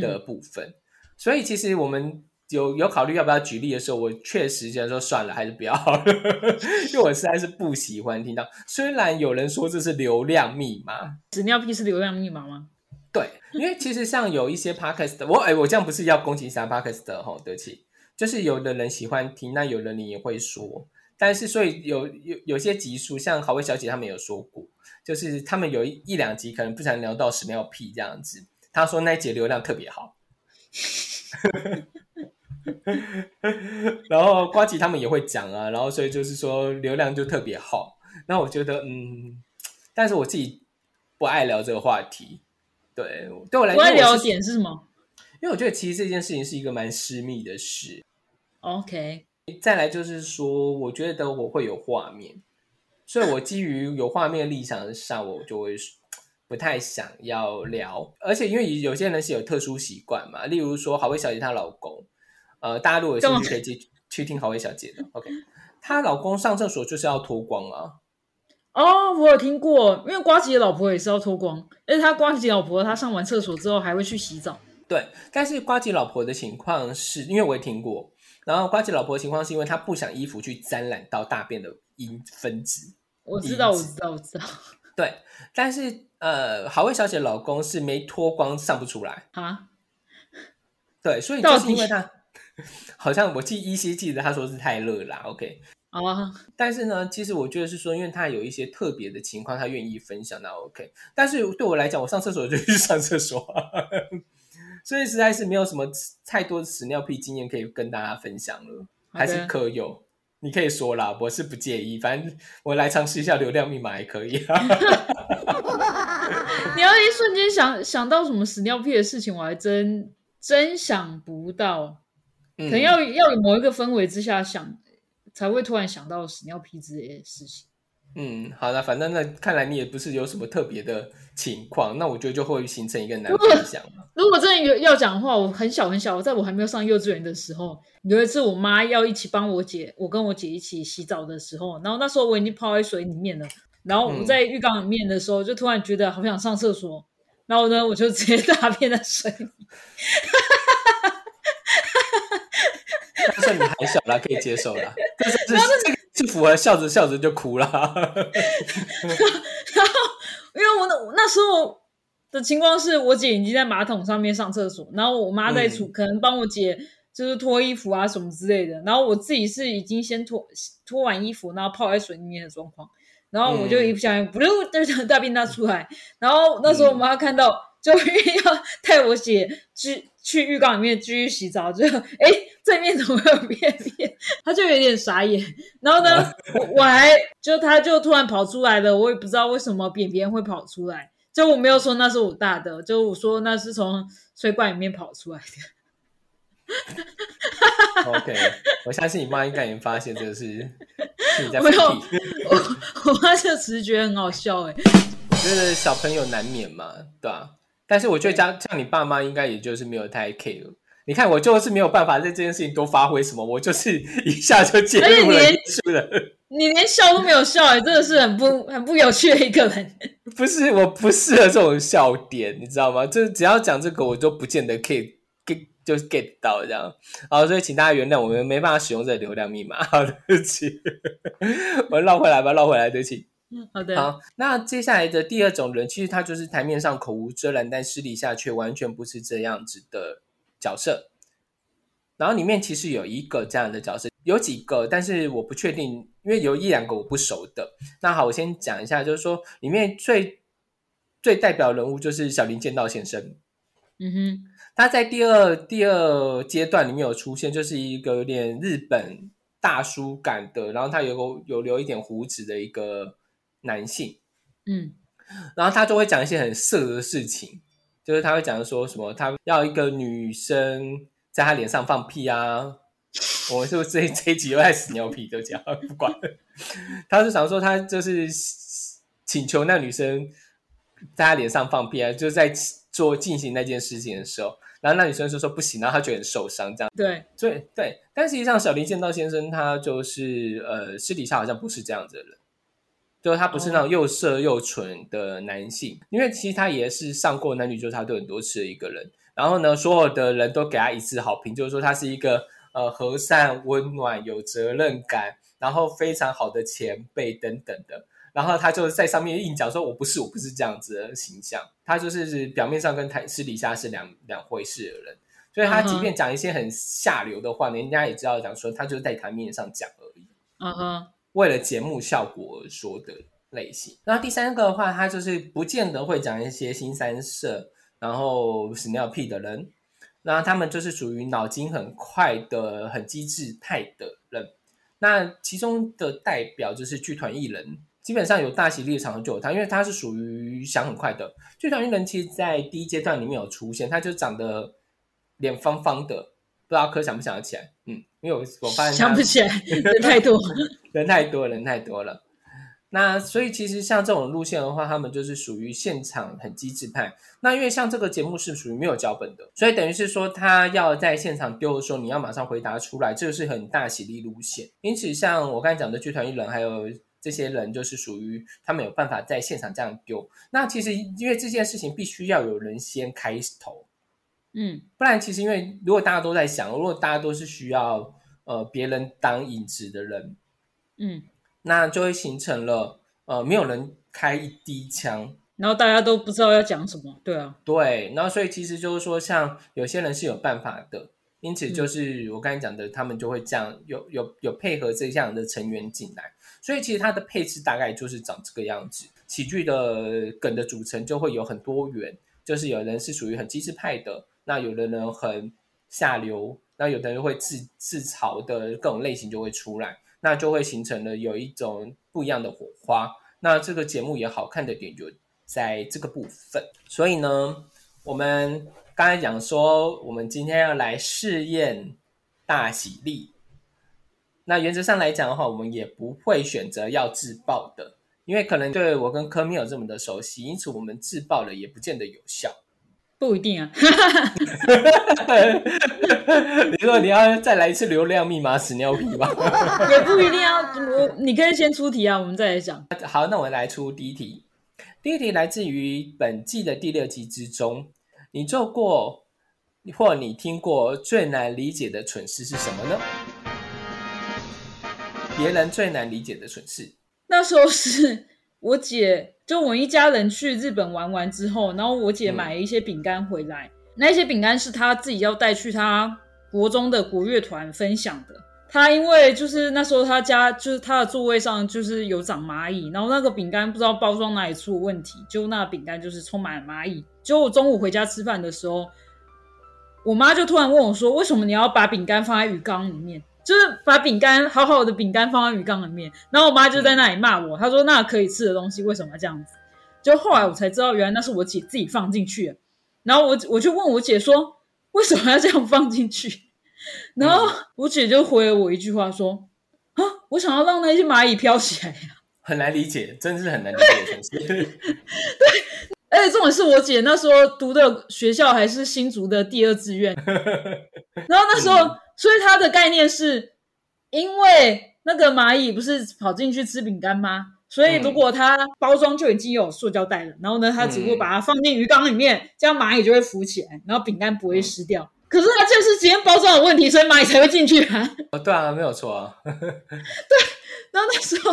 [SPEAKER 2] 的部分，所以其实我们有有考虑要不要举例的时候，我确实想说算了，还是不要了，*laughs* 因为我实在是不喜欢听到。虽然有人说这是流量密码，
[SPEAKER 1] 屎尿屁是流量密码吗？
[SPEAKER 2] 对，因为其实像有一些 podcast，我哎，我这样不是要攻击啥 podcast 的哈，对不起，就是有的人喜欢听，那有的人也会说。但是，所以有有有些集数，像好味小姐他们有说过，就是他们有一一两集可能不想聊到屎尿屁这样子。他说那一节流量特别好，*laughs* 然后瓜吉他们也会讲啊，然后所以就是说流量就特别好。那我觉得，嗯，但是我自己不爱聊这个话题。对，对我来，不
[SPEAKER 1] 爱聊点是什么？
[SPEAKER 2] 因为我觉得其实这件事情是一个蛮私密的事。
[SPEAKER 1] OK。
[SPEAKER 2] 再来就是说，我觉得我会有画面，所以我基于有画面立场上，我就会不太想要聊。而且因为有些人是有特殊习惯嘛，例如说好味小姐她老公，呃，大家如果有兴趣可以去去听好味小姐的。OK，她老公上厕所就是要脱光啊。
[SPEAKER 1] 哦，我有听过，因为瓜吉的老婆也是要脱光，而且他瓜吉老婆他上完厕所之后还会去洗澡。
[SPEAKER 2] 对，但是瓜吉老婆的情况是因为我也听过。然后瓜吉老婆的情况是因为她不想衣服去沾染到大便的因分子。
[SPEAKER 1] 我知道，我知道，我知道。
[SPEAKER 2] 对，但是呃，好味小姐老公是没脱光上不出来
[SPEAKER 1] 啊。
[SPEAKER 2] 对，所以就是因为他 *laughs* 好像我记依稀记得他说是太热啦。OK
[SPEAKER 1] 啊，
[SPEAKER 2] 但是呢，其实我觉得是说，因为他有一些特别的情况，他愿意分享，那 OK。但是对我来讲，我上厕所就去上厕所。*laughs* 所以实在是没有什么太多的屎尿屁经验可以跟大家分享了，还是可有？你可以说啦，我是不介意，反正我来尝试一下流量密码也可以啊。*laughs* *laughs*
[SPEAKER 1] 你要一瞬间想想到什么屎尿屁的事情，我还真真想不到，可能要要有某一个氛围之下想，才会突然想到屎尿屁之类的事情。
[SPEAKER 2] 嗯，好的，反正那看来你也不是有什么特别的情况，那我觉得就会形成一个难分享
[SPEAKER 1] 如果真的有要讲的话，我很小很小，在我还没有上幼稚园的时候，有一次我妈要一起帮我姐，我跟我姐一起洗澡的时候，然后那时候我已经泡在水里面了，然后我在浴缸里面的时候，就突然觉得好想上厕所，然后呢，我就直接 *laughs* 大便在水里。*laughs*
[SPEAKER 2] 就算你还小啦，可以接受啦。*laughs* 但是这这个是符合笑着笑着就哭了。*laughs* 然后，
[SPEAKER 1] 因为我那那时候的情况是我姐已经在马桶上面上厕所，然后我妈在厨可能帮我姐就是脱衣服啊什么之类的。然后我自己是已经先脱脱完衣服，然后泡在水里面的状况。然后我就一不小心，不就就大便大出来。然后那时候我妈看到，就要带我姐去去浴缸里面继续洗澡，就 *laughs* 哎这面怎么有便便？*laughs* 他就有点傻眼。然后呢，我还就他就突然跑出来了，我也不知道为什么便便会跑出来。就我没有说那是我大的，就我说那是从水管里面跑出来的。
[SPEAKER 2] OK，我相信你妈应该已经发现这个是是你在
[SPEAKER 1] 没有，我 *laughs* 我妈就只是觉得很好笑哎。
[SPEAKER 2] 我觉得小朋友难免嘛，对吧？但是我觉得像像你爸妈应该也就是没有太 care。你看我就是没有办法在这件事情多发挥什么，我就是一下就介入了，是的。
[SPEAKER 1] 你连笑都没有笑哎，真的是很不很不有趣的一个人。
[SPEAKER 2] 不是，我不适合这种笑点，你知道吗？就只要讲这个，我都不见得可以 get。就 get 到这样，好，所以请大家原谅我们没办法使用这个流量密码，好对不起，*laughs* 我绕回来吧，绕回来，对不起。*laughs*
[SPEAKER 1] 好的。
[SPEAKER 2] 好，那接下来的第二种人，其实他就是台面上口无遮拦，但私底下却完全不是这样子的角色。然后里面其实有一个这样的角色，有几个，但是我不确定，因为有一两个我不熟的。那好，我先讲一下，就是说里面最最代表人物就是小林剑道先生。
[SPEAKER 1] 嗯哼。
[SPEAKER 2] 他在第二第二阶段里面有出现，就是一个有点日本大叔感的，然后他有个有留一点胡子的一个男性，
[SPEAKER 1] 嗯，
[SPEAKER 2] 然后他就会讲一些很色的事情，就是他会讲说什么他要一个女生在他脸上放屁啊，我是不是这 *laughs* 这一集又在屎尿屁就讲不管，他是想说他就是请求那女生在他脸上放屁啊，就是在做进行那件事情的时候。然后那女生就说不行，然后他觉得很受伤，这样
[SPEAKER 1] 对，
[SPEAKER 2] 所以对。但实际上，小林剑道先生他就是呃，私底下好像不是这样子的人，就是他不是那种又色又蠢的男性，因为其实他也是上过男女纠察队很多次的一个人。然后呢，所有的人都给他一致好评，就是说他是一个呃和善、温暖、有责任感，然后非常好的前辈等等的。然后他就在上面硬讲说：“我不是，我不是这样子的形象。”他就是表面上跟台私底下是两两回事的人，所以他即便讲一些很下流的话，人家也知道讲说他就是在台面上讲而已。
[SPEAKER 1] 嗯哼，
[SPEAKER 2] 为了节目效果而说的类型。那第三个的话，他就是不见得会讲一些新三色，然后屎尿屁的人。那他们就是属于脑筋很快的、很机智派的人。那其中的代表就是剧团艺人。基本上有大喜力场就有他，因为他是属于想很快的。剧团艺人其实，在第一阶段里面有出现，他就长得脸方方的，不知道可想不想得起来？嗯，因为我我发现
[SPEAKER 1] 想不起来，人太多，*laughs*
[SPEAKER 2] 人太多，人太多了。那所以其实像这种路线的话，他们就是属于现场很机智派。那因为像这个节目是属于没有脚本的，所以等于是说他要在现场丢的时候，你要马上回答出来，这个是很大喜力路线。因此，像我刚才讲的剧团艺人，还有。这些人就是属于他们有办法在现场这样丢。那其实因为这件事情必须要有人先开头，
[SPEAKER 1] 嗯，
[SPEAKER 2] 不然其实因为如果大家都在想，如果大家都是需要呃别人当引子的人，
[SPEAKER 1] 嗯，
[SPEAKER 2] 那就会形成了呃没有人开一滴枪，
[SPEAKER 1] 然后大家都不知道要讲什么，对啊，
[SPEAKER 2] 对，然后所以其实就是说，像有些人是有办法的，因此就是我刚才讲的，他们就会这样有有有配合这样的成员进来。所以其实它的配置大概就是长这个样子，喜剧的梗的组成就会有很多元，就是有人是属于很机智派的，那有的人很下流，那有的人会自自嘲的各种类型就会出来，那就会形成了有一种不一样的火花。那这个节目也好看的点就在这个部分。所以呢，我们刚才讲说，我们今天要来试验大喜力。那原则上来讲的话，我们也不会选择要自爆的，因为可能对我跟科米有这么的熟悉，因此我们自爆了也不见得有效。
[SPEAKER 1] 不一定啊。*laughs*
[SPEAKER 2] 你说你要再来一次流量密码屎尿屁吧？*laughs*
[SPEAKER 1] 也不一定啊，我你可以先出题啊，我们再来讲。
[SPEAKER 2] 好，那我们来出第一题。第一题来自于本季的第六集之中，你做过或你听过最难理解的蠢事是什么呢？别人最难理解的蠢事。
[SPEAKER 1] 那时候是我姐，就我一家人去日本玩完之后，然后我姐买了一些饼干回来。那些饼干是她自己要带去她国中的国乐团分享的。她因为就是那时候她家就是她的座位上就是有长蚂蚁，然后那个饼干不知道包装哪里出了问题，就那饼干就是充满了蚂蚁。结果中午回家吃饭的时候，我妈就突然问我说：“为什么你要把饼干放在鱼缸里面？就是把饼干好好的饼干放在鱼缸里面？”然后我妈就在那里骂我，她说：“那可以吃的东西为什么要这样子？”就后来我才知道，原来那是我姐自己放进去的。然后我我就问我姐说：“为什么要这样放进去？” *laughs* 然后我姐就回了我一句话说：“啊，我想要让那些蚂蚁飘起来呀。”
[SPEAKER 2] 很难理解，真是很难理解的东西。*laughs*
[SPEAKER 1] 对，而且重点是我姐那时候读的学校还是新竹的第二志愿。*laughs* 然后那时候，所以它的概念是，因为那个蚂蚁不是跑进去吃饼干吗？所以如果它包装就已经有塑胶袋了，然后呢，它只不过把它放进鱼缸里面，这样蚂蚁就会浮起来，然后饼干不会湿掉。可是它就是今天包装有问题，所以蚂蚁才会进去啊。
[SPEAKER 2] 哦，对啊，没有错啊。*laughs*
[SPEAKER 1] 对，然后那时候，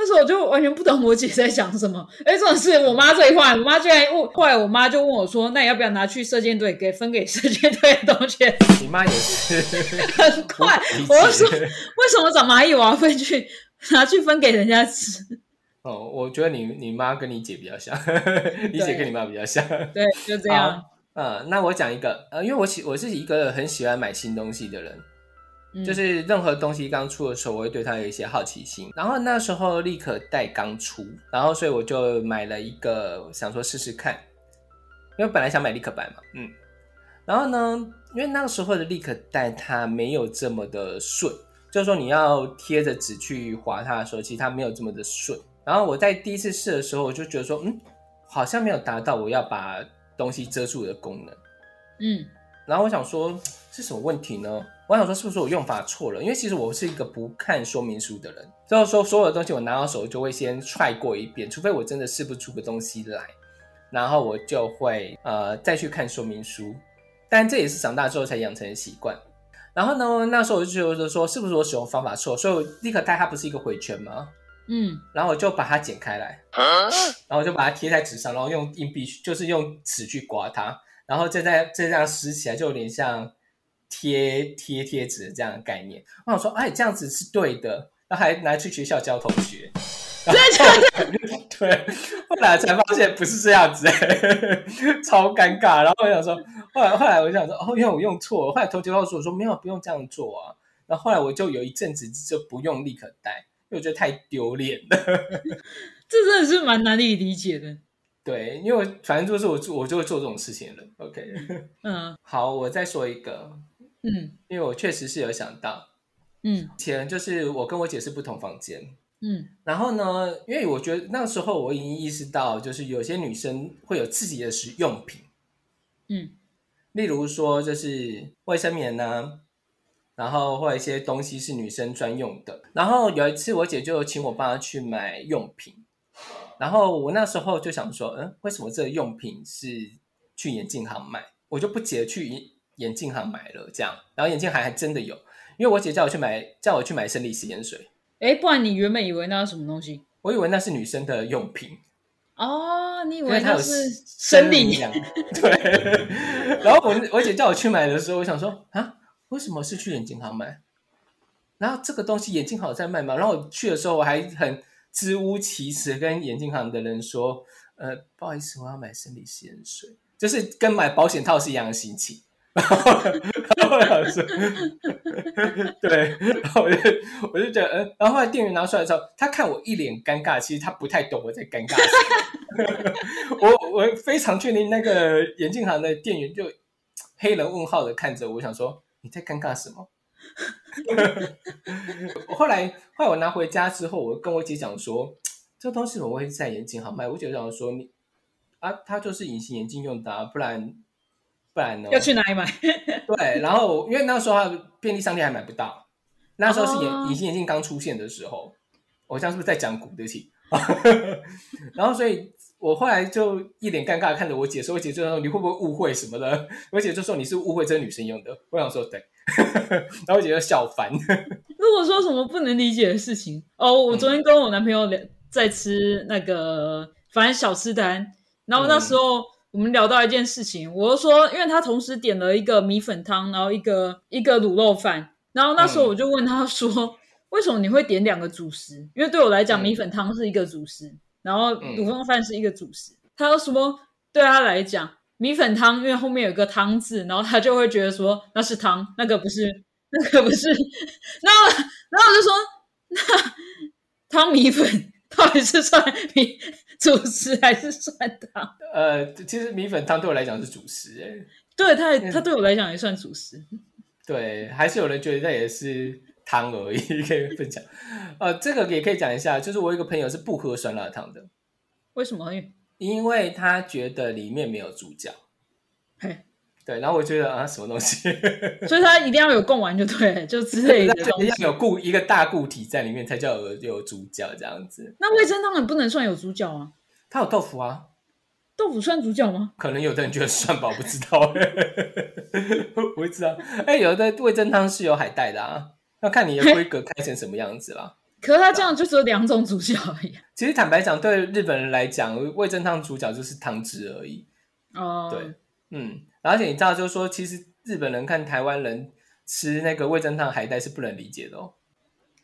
[SPEAKER 1] 那时候我就完全不懂我姐在讲什么。哎，这种事我妈最坏，我妈居然问，后来我妈就问我说：“那你要不要拿去射箭队给分给射箭队的同学？” *laughs*
[SPEAKER 2] 你妈也是
[SPEAKER 1] 很快，*laughs* 我就说：“为什么长蚂蚁我要分去拿去分给人家吃？”
[SPEAKER 2] 哦，我觉得你你妈跟你姐比较像，*laughs* 你姐跟你妈比较像。
[SPEAKER 1] 对，就这样。
[SPEAKER 2] 嗯，那我讲一个，呃，因为我喜我是一个很喜欢买新东西的人，就是任何东西刚出的时候，我会对它有一些好奇心。然后那时候立可带刚出，然后所以我就买了一个，想说试试看，因为本来想买立可白嘛，嗯。然后呢，因为那个时候的立可带它没有这么的顺，就是说你要贴着纸去划它的时候，其实它没有这么的顺。然后我在第一次试的时候，我就觉得说，嗯，好像没有达到我要把。东西遮住的功能，
[SPEAKER 1] 嗯，
[SPEAKER 2] 然后我想说是什么问题呢？我想说是不是我用法错了？因为其实我是一个不看说明书的人，就是说所有的东西我拿到手就会先踹过一遍，除非我真的试不出个东西来，然后我就会呃再去看说明书。但这也是长大之后才养成的习惯。然后呢，那时候我就觉得说是不是我使用方法错？所以我立刻带它不是一个回圈吗？
[SPEAKER 1] 嗯，
[SPEAKER 2] 然后我就把它剪开来，然后我就把它贴在纸上，然后用硬币，就是用尺去刮它，然后再再再这样撕起来，就有点像贴贴贴纸这样的概念。我想说，哎，这样子是对的，然后还拿去学校教同学，*laughs* 对，后来才发现不是这样子，*laughs* 超尴尬。然后我想说，后来后来我想说，哦，因为我用错了。后来同学告诉我说，没有，不用这样做啊。然后后来我就有一阵子就不用立可带。因为我觉得太丢脸了，*laughs*
[SPEAKER 1] 这真的是蛮难以理解的。
[SPEAKER 2] 对，因为反正就是我我就会做这种事情了。OK，
[SPEAKER 1] 嗯，*laughs*
[SPEAKER 2] 好，我再说一个，
[SPEAKER 1] 嗯，
[SPEAKER 2] 因为我确实是有想到，
[SPEAKER 1] 嗯，
[SPEAKER 2] 前就是我跟我姐是不同房间，
[SPEAKER 1] 嗯，
[SPEAKER 2] 然后呢，因为我觉得那时候我已经意识到，就是有些女生会有自己的使用品，
[SPEAKER 1] 嗯，
[SPEAKER 2] 例如说就是卫生棉呢。然后或者一些东西是女生专用的。然后有一次我姐就请我帮她去买用品，然后我那时候就想说，嗯，为什么这个用品是去眼镜行买？我就不解去眼镜行买了这样。然后眼镜行还真的有，因为我姐叫我去买，叫我去买生理食盐水。
[SPEAKER 1] 哎，不然你原本以为那是什么东西？
[SPEAKER 2] 我以为那是女生的用品。
[SPEAKER 1] 哦，你以为
[SPEAKER 2] 它
[SPEAKER 1] 是生理？*laughs*
[SPEAKER 2] 对。然后我我姐叫我去买的时候，我想说啊。为什么是去眼镜行买？然后这个东西眼镜行在卖吗？然后我去的时候，我还很支吾其词，跟眼镜行的人说：“呃，不好意思，我要买生理盐水，就是跟买保险套是一样的心情。”然后，然后我说：“对。”然后我就我就觉得，嗯。然后后来店员拿出来的时候，他看我一脸尴尬，其实他不太懂我在尴尬。*laughs* 我我非常确定，那个眼镜行的店员就黑人问号的看着我，想说。你在尴尬什么？*laughs* 后来，后来我拿回家之后，我跟我姐讲说，*tsk* 这东西我会在眼镜行卖。我姐讲说，你啊，它就是隐形眼镜用的，啊不然不然呢？
[SPEAKER 1] 要去哪里买？*laughs*
[SPEAKER 2] 对，然后因为那时候便利商店还买不到，那时候是眼隐形眼镜刚出现的时候。我这样是不是在讲古？对不起。然后，所以。我后来就一脸尴尬看着我姐说：“我姐就说你会不会误会什么的？” *laughs* 我姐就说：“你是误会这个女生用的。”我想说：“对。*laughs* ”然后我姐就笑翻。*laughs*
[SPEAKER 1] 如果说什么不能理解的事情哦，我昨天跟我男朋友聊在吃那个反正小吃摊，然后那时候我们聊到一件事情，我就说，因为他同时点了一个米粉汤，然后一个一个卤肉饭，然后那时候我就问他说，为什么你会点两个主食？因为对我来讲，米粉汤是一个主食，然后卤肉饭是一个主食。他说什么？对他来讲，米粉汤因为后面有个汤字，然后他就会觉得说那是汤，那个不是，*laughs* 那个不是。*laughs* 然后，然后我就说，那汤米粉到底是算米主食还是算汤？
[SPEAKER 2] 呃，其实米粉汤对我来讲是主食，哎，
[SPEAKER 1] 对他，他对我来讲也算主食。
[SPEAKER 2] 对，还是有人觉得那也是汤而已，可以分享。*laughs* 呃，这个也可以讲一下，就是我有一个朋友是不喝酸辣汤的，
[SPEAKER 1] 为什么？
[SPEAKER 2] 因为他觉得里面没有主角，
[SPEAKER 1] 嘿，
[SPEAKER 2] 对，然后我觉得啊，什么东西？*laughs*
[SPEAKER 1] 所以他一定要有贡丸就对，就之类的，*laughs*
[SPEAKER 2] 要有固一个大固体在里面才叫有有主角这样子。
[SPEAKER 1] 那味噌汤也不能算有主角啊？
[SPEAKER 2] 它有豆腐啊，
[SPEAKER 1] 豆腐算主角吗？
[SPEAKER 2] 可能有的人觉得算吧，我不知道，我不知道。哎，有的味噌汤是有海带的啊，要看你的规格开成什么样子啦。*laughs*
[SPEAKER 1] 可是他这样就只有两种主角而已。
[SPEAKER 2] 其实坦白讲，对日本人来讲，味噌汤主角就是汤汁而已。
[SPEAKER 1] 哦，
[SPEAKER 2] 对，嗯，而且你知道，就是说，其实日本人看台湾人吃那个味噌汤海带是不能理解的哦。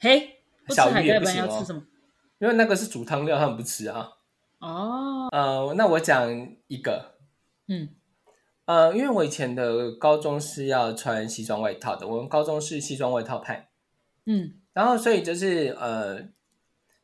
[SPEAKER 1] 嘿，
[SPEAKER 2] 小鱼也不
[SPEAKER 1] 行哦，
[SPEAKER 2] 因为那个是煮汤料，他们不吃啊。
[SPEAKER 1] 哦，
[SPEAKER 2] 呃，那我讲一个，
[SPEAKER 1] 嗯，
[SPEAKER 2] 呃，因为我以前的高中是要穿西装外套的，我们高中是西装外套派，
[SPEAKER 1] 嗯。
[SPEAKER 2] 然后，所以就是呃，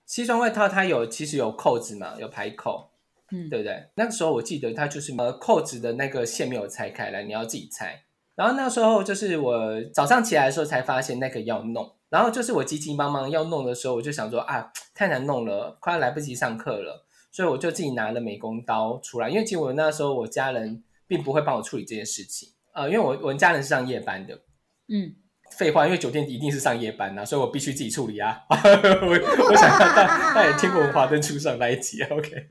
[SPEAKER 2] 西装外套它有其实有扣子嘛，有排扣，
[SPEAKER 1] 嗯，
[SPEAKER 2] 对不对？那个时候我记得它就是呃扣子的那个线没有拆开来，你要自己拆。然后那时候就是我早上起来的时候才发现那个要弄，然后就是我急急忙忙要弄的时候，我就想说啊，太难弄了，快要来不及上课了，所以我就自己拿了美工刀出来。因为其实我那时候我家人并不会帮我处理这件事情，呃，因为我我们家人是上夜班的，
[SPEAKER 1] 嗯。
[SPEAKER 2] 废话，因为酒店一定是上夜班呐，所以我必须自己处理啊。*laughs* 我我想大大家也听过《华灯初上》那一集，OK。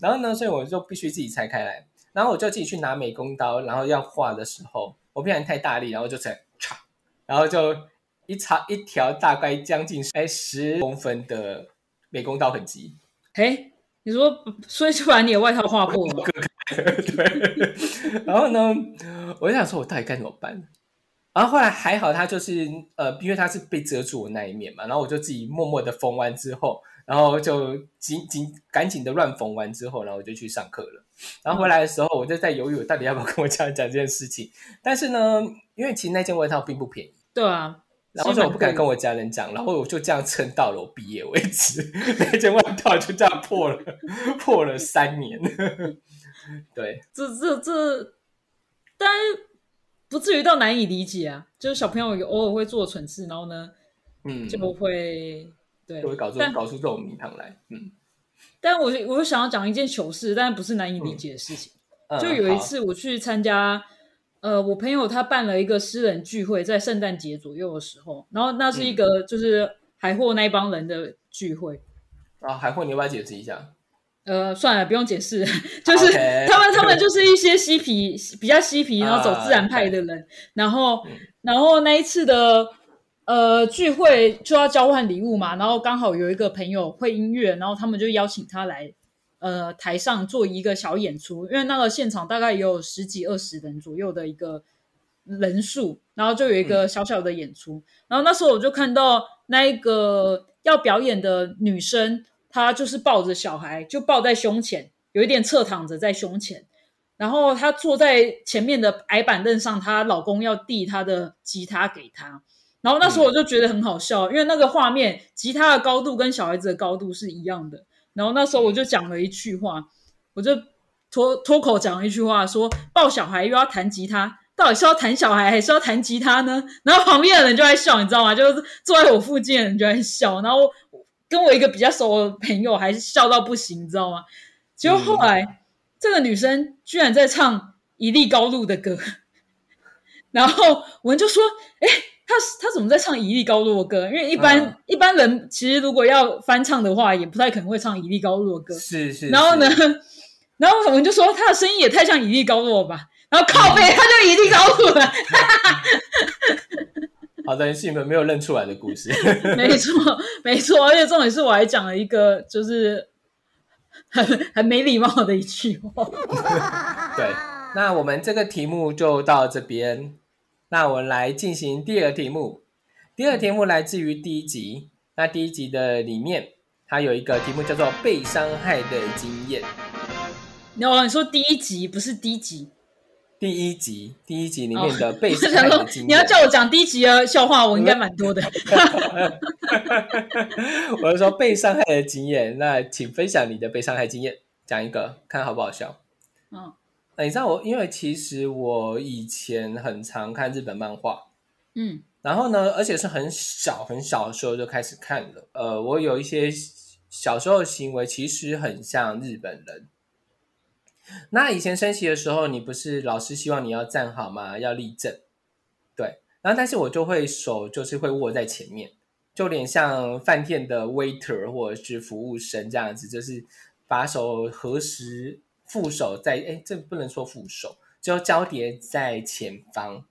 [SPEAKER 2] 然后呢，所以我就必须自己拆开来，然后我就自己去拿美工刀，然后要画的时候，我不然太大力，然后就成嚓，然后就一插一条大概将近哎十公分的美工刀痕迹。
[SPEAKER 1] 嘿，你说，所以就把你的外套划破了？
[SPEAKER 2] 对。*laughs* 然后呢，我就想说，我到底该怎么办？然后后来还好，他就是呃，因为他是被遮住我那一面嘛，然后我就自己默默的缝完之后，然后就紧紧赶紧的乱缝完之后，然后我就去上课了。然后回来的时候，我就在犹豫，我到底要不要跟我家人讲这件事情。但是呢，因为其实那件外套并不便宜，
[SPEAKER 1] 对啊，
[SPEAKER 2] 然后我不敢跟我家人讲，然后我就这样撑到了我毕业为止，那件外套就这样破了，破了三年。对，
[SPEAKER 1] 这这这，但。不至于到难以理解啊，就是小朋友偶尔会做蠢事，然后呢，
[SPEAKER 2] 嗯，
[SPEAKER 1] 就会对，
[SPEAKER 2] 就会搞出搞出这种名堂来，嗯。
[SPEAKER 1] 但我我想要讲一件糗事，但不是难以理解的事情。就有一次我去参加，呃，我朋友他办了一个私人聚会，在圣诞节左右的时候，然后那是一个就是海货那一帮人的聚会。
[SPEAKER 2] 啊，海货，你要不要解释一下？
[SPEAKER 1] 呃，算了，不用解释，*laughs* 就是他们，他们就是一些嬉皮，比较嬉皮，然后走自然派的人，然后，然后那一次的呃聚会就要交换礼物嘛，然后刚好有一个朋友会音乐，然后他们就邀请他来呃台上做一个小演出，因为那个现场大概也有十几二十人左右的一个人数，然后就有一个小小的演出，然后那时候我就看到那一个要表演的女生。她就是抱着小孩，就抱在胸前，有一点侧躺着在胸前。然后她坐在前面的矮板凳上，她老公要递她的吉他给她。然后那时候我就觉得很好笑，因为那个画面，吉他的高度跟小孩子的高度是一样的。然后那时候我就讲了一句话，我就脱脱口讲了一句话，说抱小孩又要弹吉他，到底是要弹小孩还是要弹吉他呢？然后旁边的人就在笑，你知道吗？就是坐在我附近的人就在笑，然后。跟我一个比较熟的朋友还是笑到不行，你知道吗？结果后来这个女生居然在唱一粒高露的歌，然后我们就说：“哎，她她怎么在唱一粒高落的歌？因为一般一般人其实如果要翻唱的话，也不太可能会唱一粒高落的歌。”
[SPEAKER 2] 是是。
[SPEAKER 1] 然后呢，然后我们就说他的声音也太像一粒高落了吧？然后靠背，他就一粒高露了。*laughs*
[SPEAKER 2] 好的，是你们没有认出来的故事。
[SPEAKER 1] 没错，没错，而且重点是我还讲了一个，就是很很没礼貌的一句话。*laughs*
[SPEAKER 2] 对，那我们这个题目就到这边。那我们来进行第二个题目。第二个题目来自于第一集。那第一集的里面，它有一个题目叫做“被伤害的经验”。
[SPEAKER 1] 哦，你说第一集不是第一集？
[SPEAKER 2] 第一集，第一集里面的被 *laughs* 伤害的经验。
[SPEAKER 1] 你要叫我讲第一集的笑话，我应该蛮多的。*laughs*
[SPEAKER 2] 我是说被伤害的经验，那请分享你的被伤害经验，讲一个，看好不好笑。嗯，你知道我，因为其实我以前很常看日本漫画，嗯，然后呢，而且是很小很小的时候就开始看了。呃，我有一些小时候的行为，其实很像日本人。那以前升旗的时候，你不是老师希望你要站好吗？要立正，对。然后，但是我就会手就是会握在前面，就有点像饭店的 waiter 或者是服务生这样子，就是把手合十，副手在哎，这不能说副手，就交叠在前方，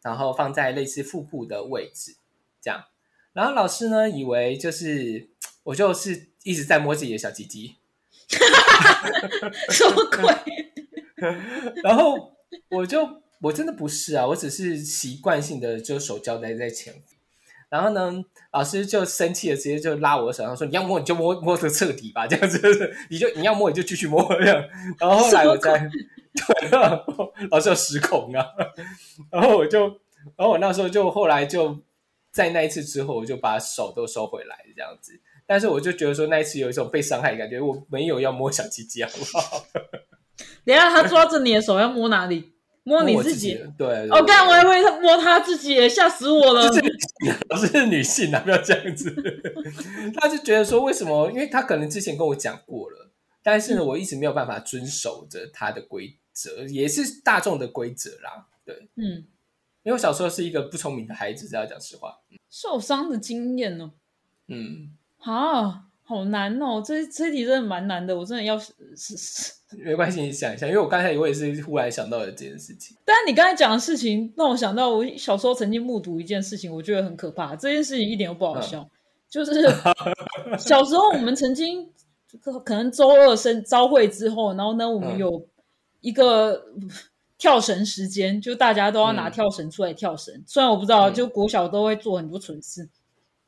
[SPEAKER 2] 然后放在类似腹部的位置，这样。然后老师呢，以为就是我就是一直在摸自己的小鸡鸡。*laughs*
[SPEAKER 1] 什么鬼？*laughs*
[SPEAKER 2] 然后我就我真的不是啊，我只是习惯性的就手交代在前。然后呢，老师就生气了，直接就拉我的手，然后说：“你要摸你就摸摸的彻底吧，这样子，*laughs* 你就你要摸你就继续摸这样。”然后后来我再对，老师有失控啊。然后我就，然后我那时候就后来就在那一次之后，我就把手都收回来这样子。但是我就觉得说那一次有一种被伤害的感觉，我没有要摸小鸡鸡，好不好？*laughs*
[SPEAKER 1] 等下他抓着你的手要摸哪里？摸你自己？
[SPEAKER 2] 对。
[SPEAKER 1] 我刚我还会摸他自己，吓死我了。
[SPEAKER 2] 是是女性啊，不要这样子。*laughs* 他就觉得说，为什么？因为他可能之前跟我讲过了，但是呢，我一直没有办法遵守着他的规则，也是大众的规则啦。对，嗯，因为我小时候是一个不聪明的孩子，这要讲实话。
[SPEAKER 1] 受伤的经验呢？嗯。啊，好难哦！这这题真的蛮难的，我真的要是是 *laughs*
[SPEAKER 2] 没关系，你想一下，因为我刚才我也是忽然想到了这件事情。
[SPEAKER 1] 但是你刚才讲的事情让我想到，我小时候曾经目睹一件事情，我觉得很可怕。这件事情一点都不好笑，就是小时候我们曾经可能周二生朝会之后，然后呢，我们有一个跳绳时间，就大家都要拿跳绳出来跳绳。虽然我不知道，就国小都会做很多蠢事，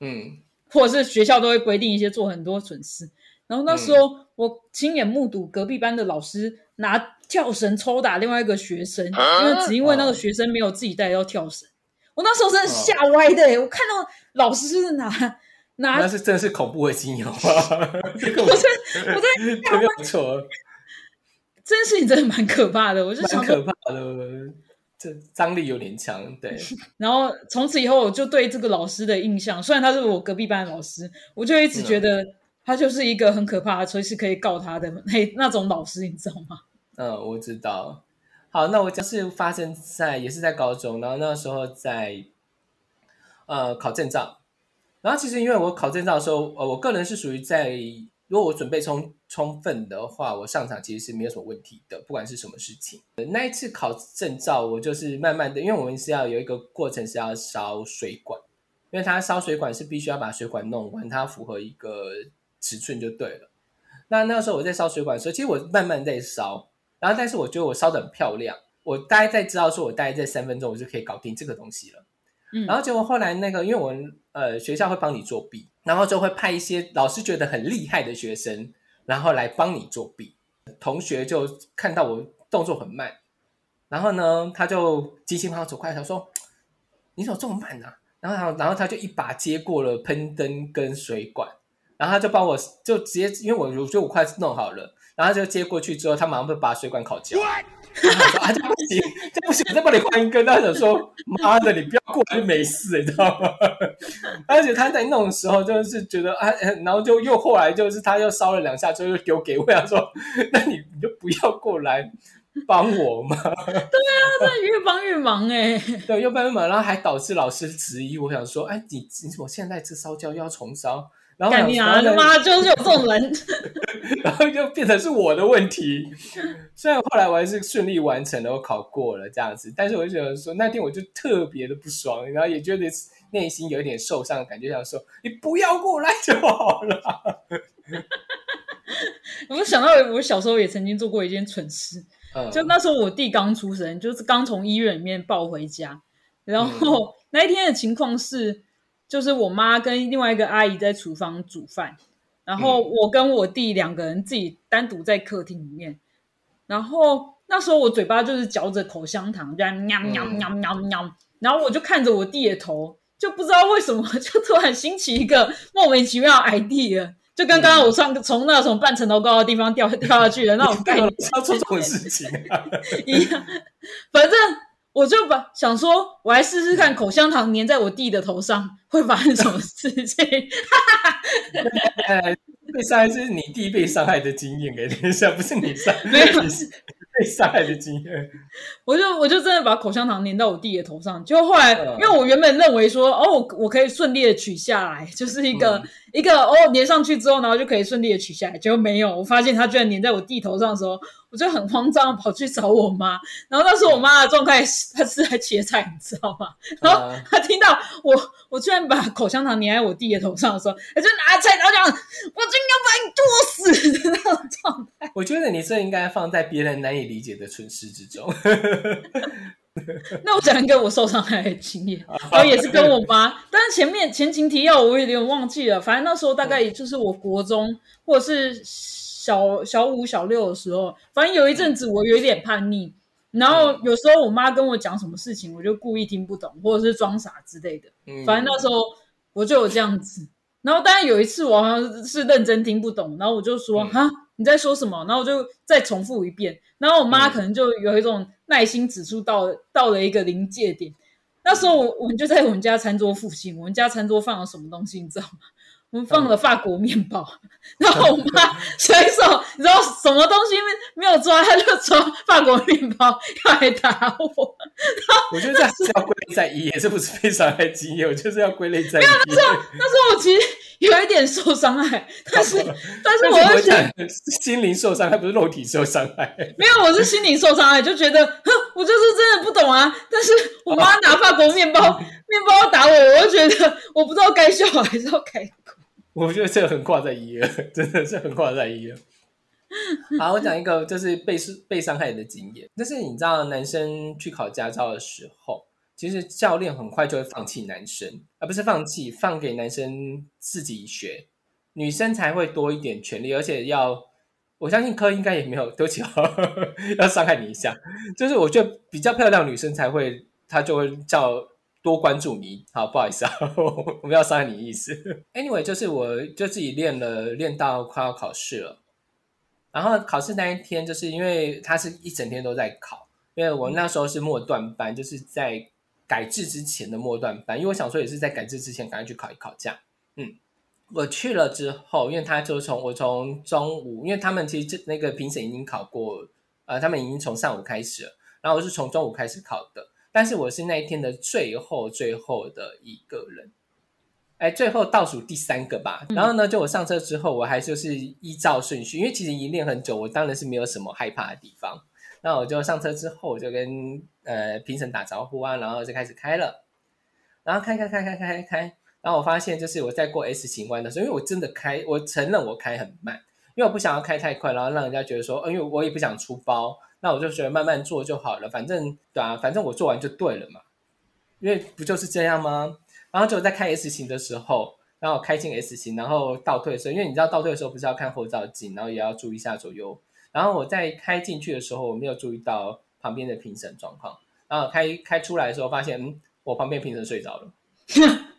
[SPEAKER 1] 嗯。或者是学校都会规定一些做很多蠢事，然后那时候我亲眼目睹隔壁班的老师拿跳绳抽打另外一个学生，因为只因为那个学生没有自己带到跳绳，我那时候真的吓歪的，我看到老师拿拿，
[SPEAKER 2] 那是真的是恐怖的经验啊！
[SPEAKER 1] 我真我真
[SPEAKER 2] 没有错，
[SPEAKER 1] 这件事情真的蛮可怕的，我就想
[SPEAKER 2] 可怕的。这张力有点强，对。*laughs*
[SPEAKER 1] 然后从此以后，我就对这个老师的印象，虽然他是我隔壁班的老师，我就一直觉得他就是一个很可怕的、随时可以告他的那那种老师，你知道吗？
[SPEAKER 2] 嗯，我知道。好，那我就是发生在也是在高中，然后那时候在呃考证照，然后其实因为我考证照的时候，呃，我个人是属于在。如果我准备充充分的话，我上场其实是没有什么问题的，不管是什么事情。那一次考证照，我就是慢慢的，因为我们是要有一个过程是要烧水管，因为它烧水管是必须要把水管弄完，它符合一个尺寸就对了。那那个时候我在烧水管的时候，其实我慢慢在烧，然后但是我觉得我烧的很漂亮，我大概在知道说我大概在三分钟我就可以搞定这个东西了。嗯，然后结果后来那个，因为我们呃学校会帮你作弊。然后就会派一些老师觉得很厉害的学生，然后来帮你作弊。同学就看到我动作很慢，然后呢，他就急急忙忙走过来，他说：“你怎么这么慢呢？”然后，然后他就一把接过了喷灯跟水管，然后他就帮我就直接，因为我我觉得我快弄好了。然后就接过去之后，他马上就把水管烤焦。说：“啊，这不行，这不行，我再帮你换一根。”他想说：“妈的，你不要过来就没事，你知道吗？” *laughs* 而且他在弄的时候，就是觉得啊，然后就又后来就是他又烧了两下之后又丢给我，他说：“那你你就不要过来帮我嘛。”对
[SPEAKER 1] 啊，那越帮越忙哎。
[SPEAKER 2] 对，越帮越忙，然后还导致老师质疑。我想说：“哎，你你怎么现在这烧焦又要重烧？”然后
[SPEAKER 1] 你啊，他妈就是有这种人，*laughs*
[SPEAKER 2] 然后就变成是我的问题。虽然后来我还是顺利完成了，我考过了这样子，但是我就觉得说那天我就特别的不爽，然后也觉得内心有一点受伤的感觉，想说你不要过来就好了。*laughs*
[SPEAKER 1] 我想到我小时候也曾经做过一件蠢事，*laughs*
[SPEAKER 2] 嗯，
[SPEAKER 1] 就那时候我弟刚出生，就是刚从医院里面抱回家，然后那一天的情况是，就是我妈跟另外一个阿姨在厨房煮饭，然后我跟我弟两个人自己单独在客厅里面，然后那时候我嘴巴就是嚼着口香糖，这样喵喵喵喵喵，然后我就看着我弟的头，就不知道为什么 *laughs* 就突然兴起一个莫名其妙的 idea。就跟刚刚我上从那从半层楼高的地方掉掉下去的那种 *laughs* 概念，
[SPEAKER 2] 要做这种事情 *laughs*
[SPEAKER 1] 一样。反正我就把想说，我来试试看口香糖粘在我弟的头上会发生什么事情。
[SPEAKER 2] 被伤害是你弟被伤害的经验，给等一下，不是你伤，
[SPEAKER 1] 没有 *laughs*
[SPEAKER 2] 被伤害的经验。
[SPEAKER 1] 我就我就真的把口香糖粘到我弟的头上，就后来，
[SPEAKER 2] 嗯
[SPEAKER 1] 因为我原本认为说，哦，我我可以顺利的取下来，就是一个、
[SPEAKER 2] 嗯
[SPEAKER 1] 一个哦粘上去之后，然后就可以顺利的取下来，结果没有，我发现它居然粘在我弟头上的时候，我就很慌张，跑去找我妈，然后那时候我妈的状态是她是在切菜，你知道吗？然后
[SPEAKER 2] 啊
[SPEAKER 1] 她听到我我居然把口香糖粘在我弟的头上的时候，她就拿菜，然后讲我真要把你剁死的那种状态。
[SPEAKER 2] 我觉得你这应该放在别人难以理解的蠢事之中。*laughs* *laughs*
[SPEAKER 1] 那我讲一个我受伤害的经验，然后也是跟我妈，但是前面前情提要我有点忘记了，反正那时候大概也就是我国中或者是小小五小六的时候，反正有一阵子我有一点叛逆，然后有时候我妈跟我讲什么事情，我就故意听不懂或者是装傻之类的，
[SPEAKER 2] 嗯。
[SPEAKER 1] 反正那时候我就有这样子。然后当然有一次我好像是认真听不懂，然后我就说
[SPEAKER 2] 嗯
[SPEAKER 1] 哈、你在说什么？然后我就再重复一遍，然后我妈
[SPEAKER 2] 嗯。
[SPEAKER 1] 可能就有一种耐心指数到到了一个临界点。那时候我我们就在我们家餐桌附近，我们家餐桌放了什么东西，你知道吗？我们放了法国面包，*laughs* 然后我妈随手你知道什么东西没没有抓，她就抓法国面包要来打我。
[SPEAKER 2] 我觉得这还是要归类在一耶，这不是非常爱经验，我就是要归类在一。
[SPEAKER 1] 没有那时候那时候我其实有一点受伤害，但是 *laughs* 但是我又觉得
[SPEAKER 2] 我讲心灵受伤害，不是肉体受伤害。
[SPEAKER 1] 没有，我是心灵受伤害，就觉得哼，我就是真的不懂啊。但是我妈拿法国面包面包要打我，我就觉得我不知道该笑还是要该哭。
[SPEAKER 2] 我觉得这个很挂在一了，*laughs* 真的是很挂在一了。好，我讲一个就是被被伤害的经验，就是你知道，男生去考驾照的时候，其实教练很快就会放弃男生，而不是放弃，放给男生自己学，女生才会多一点权利，而且要，我相信科应该也没有，对不起、哦，*laughs* 要伤害你一下，就是我觉得比较漂亮女生才会，她就会叫多关注你。好，不好意思啊，*laughs* 我们要伤害你的意思。Anyway，就是我就自己练了，练到快要考试了。然后考试那一天，就是因为他是一整天都在考，因为我那时候是末段班，就是在改制之前的末段班，因为我想说也是在改制之前赶快去考一考这样。嗯，我去了之后，因为他就从我从中午，因为他们其实这那个评审已经考过，呃，他们已经从上午开始了，然后我是从中午开始考的，但是我是那一天的最后最后的一个人。哎，最后倒数第三个吧。然后呢，就我上车之后，我还就是依照顺序，因为其实已经练很久，我当然是没有什么害怕的地方。那我就上车之后，我就跟呃评审打招呼啊，然后就开始开了，然后开开开开开开开，然后我发现就是我在过 S 型弯的时候，因为我真的开，我承认我开很慢，因为我不想要开太快，然后让人家觉得说，呃因为我也不想出包，那我就觉得慢慢做就好了，反正对啊，反正我做完就对了嘛，因为不就是这样吗？然后就在开 S 型的时候，然后开进 S 型，然后倒退的时候，因为你知道倒退的时候不是要看后照镜，然后也要注意一下左右。然后我在开进去的时候，我没有注意到旁边的评审状况。然后开开出来的时候，发现嗯，我旁边评审睡着了。*laughs*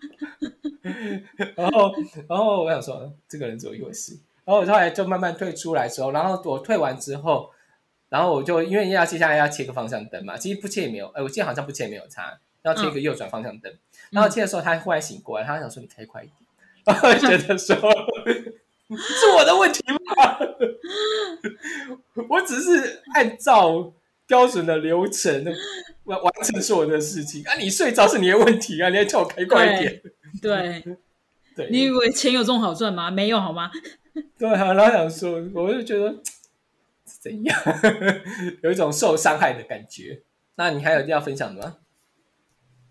[SPEAKER 2] 然后，然后我想说，这个人怎么一回事？然后我后来就慢慢退出来之后，然后我退完之后，然后我就因为要接下来要切个方向灯嘛，其实不切也没有，哎，我记得好像不切也没有差，要切一个右转方向灯。然后切的时候，他忽然醒过来，他想说你开快一点，然后觉得说 *laughs* 是我的问题吗？*laughs* 我只是按照标准的流程完完成所有的事情啊，你睡着是你的问题啊，你还叫我开快一点，
[SPEAKER 1] 对，*laughs*
[SPEAKER 2] 对，
[SPEAKER 1] 你以为钱有这种好赚吗？没有好吗？
[SPEAKER 2] 对啊，然后想说，我就觉得是怎样，*laughs* 有一种受伤害的感觉。那你还有要分享的吗？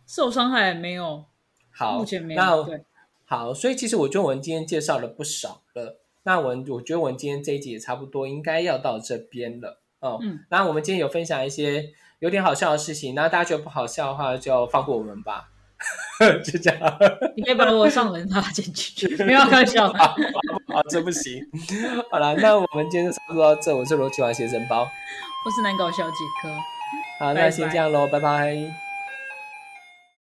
[SPEAKER 1] 受伤害没有，
[SPEAKER 2] 好，
[SPEAKER 1] 目前没
[SPEAKER 2] 那
[SPEAKER 1] 有。对，
[SPEAKER 2] 好，所以其实我觉得我们今天介绍了不少了。那我我觉得我们今天这一集也差不多应该要到这边了哦。
[SPEAKER 1] 嗯，
[SPEAKER 2] 那我们今天有分享一些有点好笑的事情，那大家觉得不好笑的话就放过我们吧，*laughs* 就这样。*laughs*
[SPEAKER 1] 你可以把我上门他剪进去，*laughs* 没有开玩笑。
[SPEAKER 2] 啊，这不行。好了，那我们今天就差不多到这。我是罗启华学生包，
[SPEAKER 1] 我是难搞小杰克。
[SPEAKER 2] 好，
[SPEAKER 1] 拜
[SPEAKER 2] 那先这样喽，拜拜